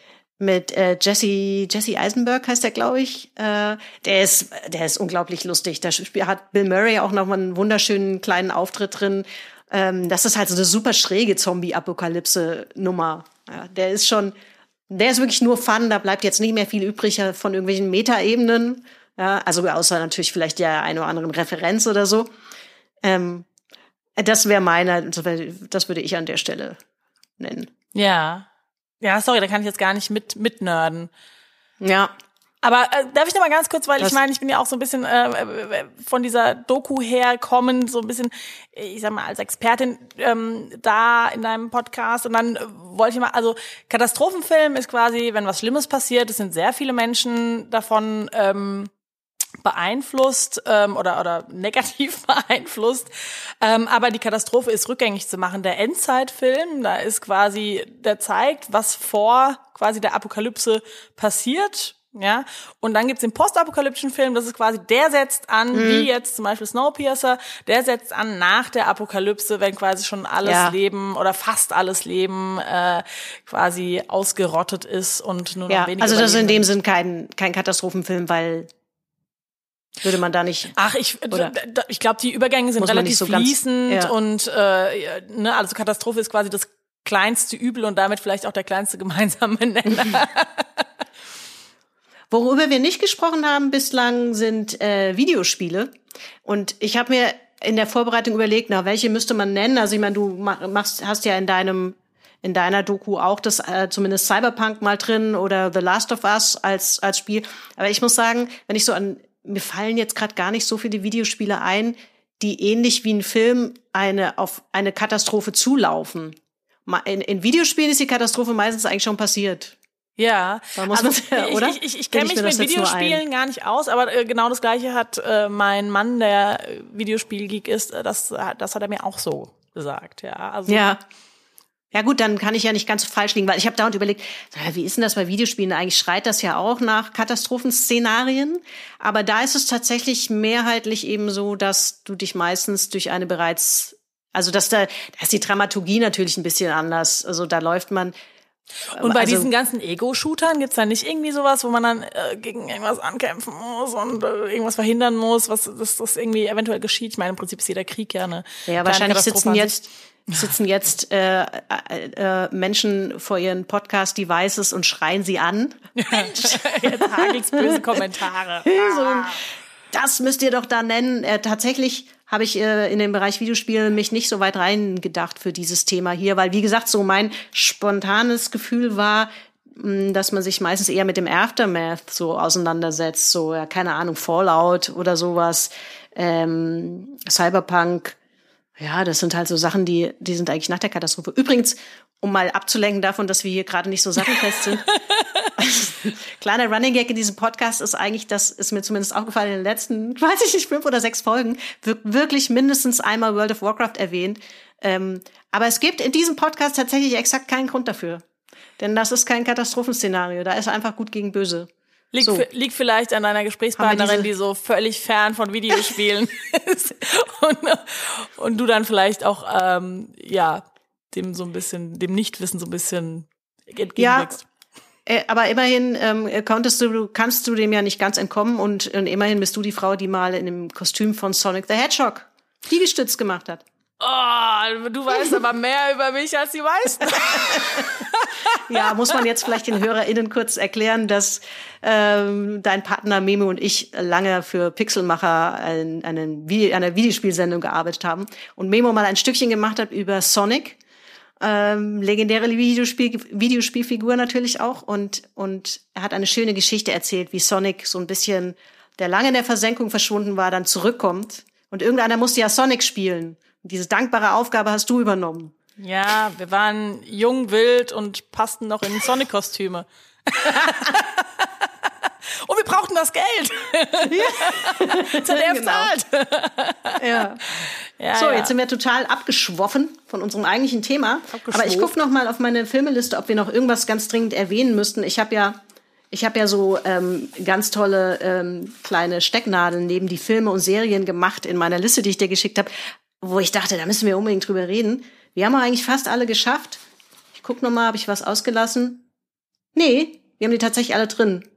Mit äh, Jesse Jesse Eisenberg heißt der, glaube ich. Äh, der ist der ist unglaublich lustig. Da hat Bill Murray auch noch mal einen wunderschönen kleinen Auftritt drin. Ähm, das ist halt so eine super schräge Zombie-Apokalypse-Nummer. Ja, der ist schon, der ist wirklich nur Fun. Da bleibt jetzt nicht mehr viel übrig von irgendwelchen Metaebenen. Ja, also außer natürlich vielleicht der eine oder anderen Referenz oder so. Ähm, das wäre meine, das würde ich an der Stelle nennen. Ja. Ja, sorry, da kann ich jetzt gar nicht mit mitnerden. Ja, Aber äh, darf ich noch mal ganz kurz, weil Das- ich meine, ich bin ja auch so ein bisschen äh, äh, von dieser Doku herkommen, so ein bisschen, ich sag mal, als Expertin ähm, da in deinem Podcast. Und dann äh, wollte ich mal, also Katastrophenfilm ist quasi, wenn was Schlimmes passiert, es sind sehr viele Menschen davon ähm, beeinflusst ähm, oder oder negativ beeinflusst. Ähm, aber die Katastrophe ist rückgängig zu machen. Der Endzeitfilm, da ist quasi, der zeigt, was vor quasi der Apokalypse passiert Ja, und dann gibt's den postapokalyptischen Film, das ist quasi, der setzt an, Mhm. wie jetzt zum Beispiel Snowpiercer, der setzt an nach der Apokalypse, wenn quasi schon alles Ja. Leben oder fast alles Leben äh, quasi ausgerottet ist und nur noch Ja, wenige also das ist in dem Sinn kein, kein Katastrophenfilm, weil würde man da nicht. Ach, ich, Oder? ich glaube, die Übergänge sind relativ so ganz- fließend ja. und äh, ne, also Katastrophe ist quasi das kleinste Übel und damit vielleicht auch der kleinste gemeinsame Nenner. Worüber wir nicht gesprochen haben bislang sind äh, Videospiele. Und ich habe mir in der Vorbereitung überlegt, na, welche müsste man nennen? Also ich meine, du ma- machst, hast ja in deinem in deiner Doku auch das äh, zumindest Cyberpunk mal drin oder The Last of Us als als Spiel. Aber ich muss sagen, wenn ich so an mir fallen jetzt gerade gar nicht so viele Videospiele ein, die ähnlich wie ein Film eine auf eine Katastrophe zulaufen. In, in Videospielen ist die Katastrophe meistens eigentlich schon passiert. Ja, Da muss also man- ich, oder? ich, ich, ich kenne ich mich mit? Videospielen gar nicht aus, aber äh, genau das gleiche hat äh, mein Mann, der Videospielgeek ist, äh, das, äh, das hat er mir auch so gesagt. Ja, also Ja. Ja gut, dann kann ich ja nicht ganz so falsch liegen, weil ich habe dauernd überlegt, wie ist denn das bei Videospielen? Eigentlich schreit das ja auch nach Katastrophenszenarien, aber da ist es tatsächlich mehrheitlich eben so, dass du dich meistens durch eine bereits, also dass da, da ist die Dramaturgie natürlich ein bisschen anders. Also da läuft man Und bei also- diesen ganzen Ego-Shootern gibt's da nicht irgendwie sowas, wo man dann äh, gegen irgendwas ankämpfen muss und äh, irgendwas verhindern muss, was dass das irgendwie eventuell geschieht. Ich meine, im Prinzip ist jeder Krieg ja eine Ja, wahrscheinlich sitzen jetzt sitzen jetzt äh, äh, äh, Menschen vor ihren Podcast Devices und schreien sie an. sich. Jetzt hagelt's böse Kommentare. so, das müsst ihr doch da nennen. Äh, tatsächlich habe ich äh, in den Bereich Videospiele mich nicht so weit reingedacht für dieses Thema hier, weil wie gesagt, so mein spontanes Gefühl war, mh, dass man sich meistens eher mit dem Aftermath so auseinandersetzt, so ja, keine Ahnung, Fallout oder sowas, ähm, Cyberpunk. Ja, das sind halt so Sachen, die, die sind eigentlich nach der Katastrophe. Übrigens, um mal abzulenken davon, dass wir hier gerade nicht so sattelfest sind. Kleiner Running Gag in diesem Podcast ist eigentlich, das ist mir zumindest aufgefallen in den letzten, weiß ich nicht, fünf oder sechs Folgen, wird wirklich mindestens einmal World of Warcraft erwähnt. Ähm, aber es gibt in diesem Podcast tatsächlich exakt keinen Grund dafür. Denn das ist kein Katastrophenszenario. Da ist einfach gut gegen böse. Liegt, So. liegt vielleicht an deiner Gesprächspartnerin, die so völlig fern von Videospielen ist. Und, und du dann vielleicht auch, ähm, ja, dem so ein bisschen, dem Nichtwissen so ein bisschen entgegenwirkst. Äh, aber immerhin ähm, konntest du, du kannst du dem ja nicht ganz entkommen und, und immerhin bist du die Frau, die mal in dem Kostüm von Sonic the Hedgehog Liegestütz gemacht hat. Oh, du weißt aber mehr über mich als die meisten. Ja, muss man jetzt vielleicht den HörerInnen kurz erklären, dass ähm, dein Partner Memo und ich lange für Pixelmacher ein, einen einer Videospielsendung gearbeitet haben und Memo mal ein Stückchen gemacht hat über Sonic. Ähm, legendäre Videospiel, Videospielfigur natürlich auch und, und er hat eine schöne Geschichte erzählt, wie Sonic so ein bisschen, der lange in der Versenkung verschwunden war, dann zurückkommt und irgendeiner musste ja Sonic spielen. Diese dankbare Aufgabe hast du übernommen. Ja, wir waren jung, wild und passten noch in Sonic-Kostüme. und wir brauchten das Geld. ZDF Genau. zahlt. Ja. Ja, So, ja. jetzt sind wir total abgeschwoffen von unserem eigentlichen Thema. Aber ich gucke noch mal auf meine Filmeliste, ob wir noch irgendwas ganz dringend erwähnen müssten. Ich habe ja, ich habe ja so ähm, ganz tolle ähm, kleine Stecknadeln neben die Filme und Serien gemacht in meiner Liste, die ich dir geschickt habe, wo ich dachte, da müssen wir unbedingt drüber reden. Wir haben eigentlich fast alle geschafft. Ich guck noch mal, habe ich was ausgelassen? Nee, wir haben die tatsächlich alle drin,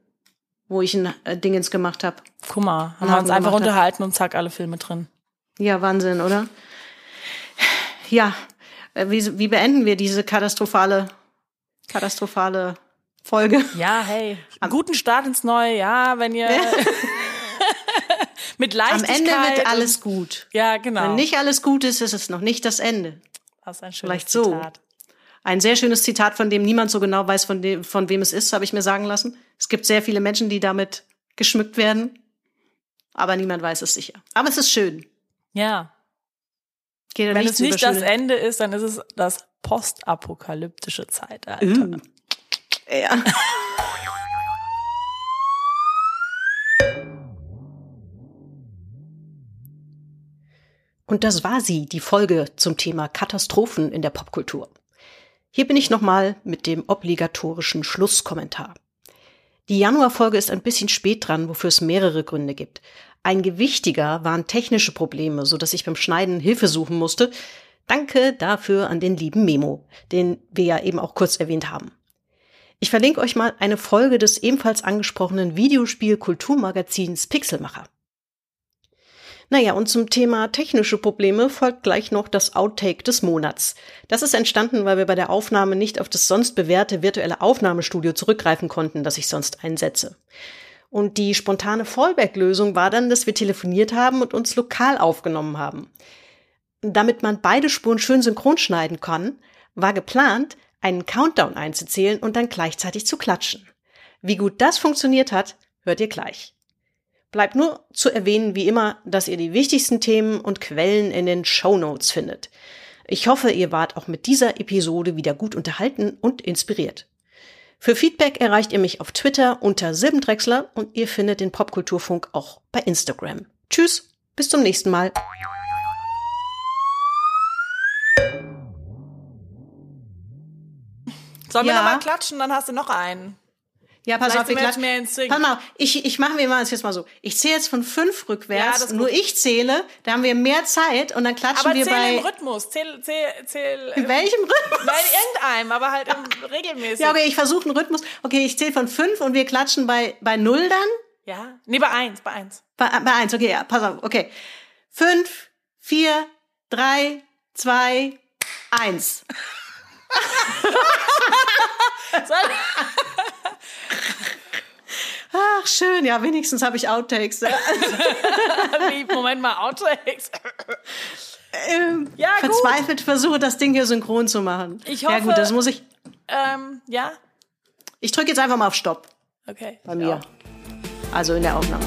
wo ich ein äh, Dingens gemacht habe. Guck mal, haben wir uns einfach unterhalten und zack, alle Filme drin. Ja, Wahnsinn, oder? Ja, äh, wie, wie beenden wir diese katastrophale, katastrophale Folge? Ja, hey, guten Start ins neue Jahr, wenn ihr mit Am Leichtigkeit. Ende wird alles gut. Ja, genau. Wenn nicht alles gut ist, ist es noch nicht das Ende. das ist ein schönes Vielleicht so. Zitat. Ein sehr schönes Zitat, von dem niemand so genau weiß, von, dem, von wem es ist, habe ich mir sagen lassen. Es gibt sehr viele Menschen, die damit geschmückt werden, aber niemand weiß es sicher. Aber es ist schön. Ja. Geht Wenn es nicht das Ende ist, dann ist es das postapokalyptische Zeitalter. Uh. Ja. Und das war sie, die Folge zum Thema Katastrophen in der Popkultur. Hier bin ich nochmal mit dem obligatorischen Schlusskommentar. Die Januarfolge ist ein bisschen spät dran, wofür es mehrere Gründe gibt. Ein gewichtiger waren technische Probleme, so dass ich beim Schneiden Hilfe suchen musste. Danke dafür an den lieben Memo, den wir ja eben auch kurz erwähnt haben. Ich verlinke euch mal eine Folge des ebenfalls angesprochenen Videospiel-Kulturmagazins Pixelmacher. Naja, und zum Thema technische Probleme folgt gleich noch das Outtake des Monats. Das ist entstanden, weil wir bei der Aufnahme nicht auf das sonst bewährte virtuelle Aufnahmestudio zurückgreifen konnten, das ich sonst einsetze. Und die spontane Fallback-Lösung war dann, dass wir telefoniert haben und uns lokal aufgenommen haben. Damit man beide Spuren schön synchron schneiden kann, war geplant, einen Countdown einzuzählen und dann gleichzeitig zu klatschen. Wie gut das funktioniert hat, hört ihr gleich. Bleibt nur zu erwähnen, wie immer, dass ihr die wichtigsten Themen und Quellen in den Show Notes findet. Ich hoffe, ihr wart auch mit dieser Episode wieder gut unterhalten und inspiriert. Für Feedback erreicht ihr mich auf Twitter unter Silbendrechsler und ihr findet den Popkulturfunk auch bei Instagram. Tschüss, bis zum nächsten Mal. Sollen wir Ja. nochmal klatschen, dann hast du noch einen. Ja, pass Vielleicht auf, klatschen. mehr ins Singen. Pass mal, ich, ich mache mir mal jetzt mal so. Ich zähle jetzt von fünf rückwärts. Ja, nur ich zähle, da haben wir mehr Zeit und dann klatschen Aber wir zähl bei. im Rhythmus. Zähl, zähl, zähl. in welchem Rhythmus? Nein, irgendeinem, aber halt im, regelmäßig. Ja, okay, ich versuche einen Rhythmus. Okay, ich zähle von fünf und wir klatschen bei, bei null dann. Ja? Nee, bei eins, bei eins. Bei, bei eins, okay, ja, pass auf, okay. Fünf, vier, drei, zwei, eins. Ach, schön, ja, wenigstens habe ich Outtakes. Moment mal, Outtakes. ähm, Ja, gut. verzweifelt versuche, das Ding hier synchron zu machen. Ich Ja hoffe- gut, das muss ich. Ähm, ja? Ich drücke jetzt einfach mal auf Stopp Okay. bei mir. Also in der Aufnahme.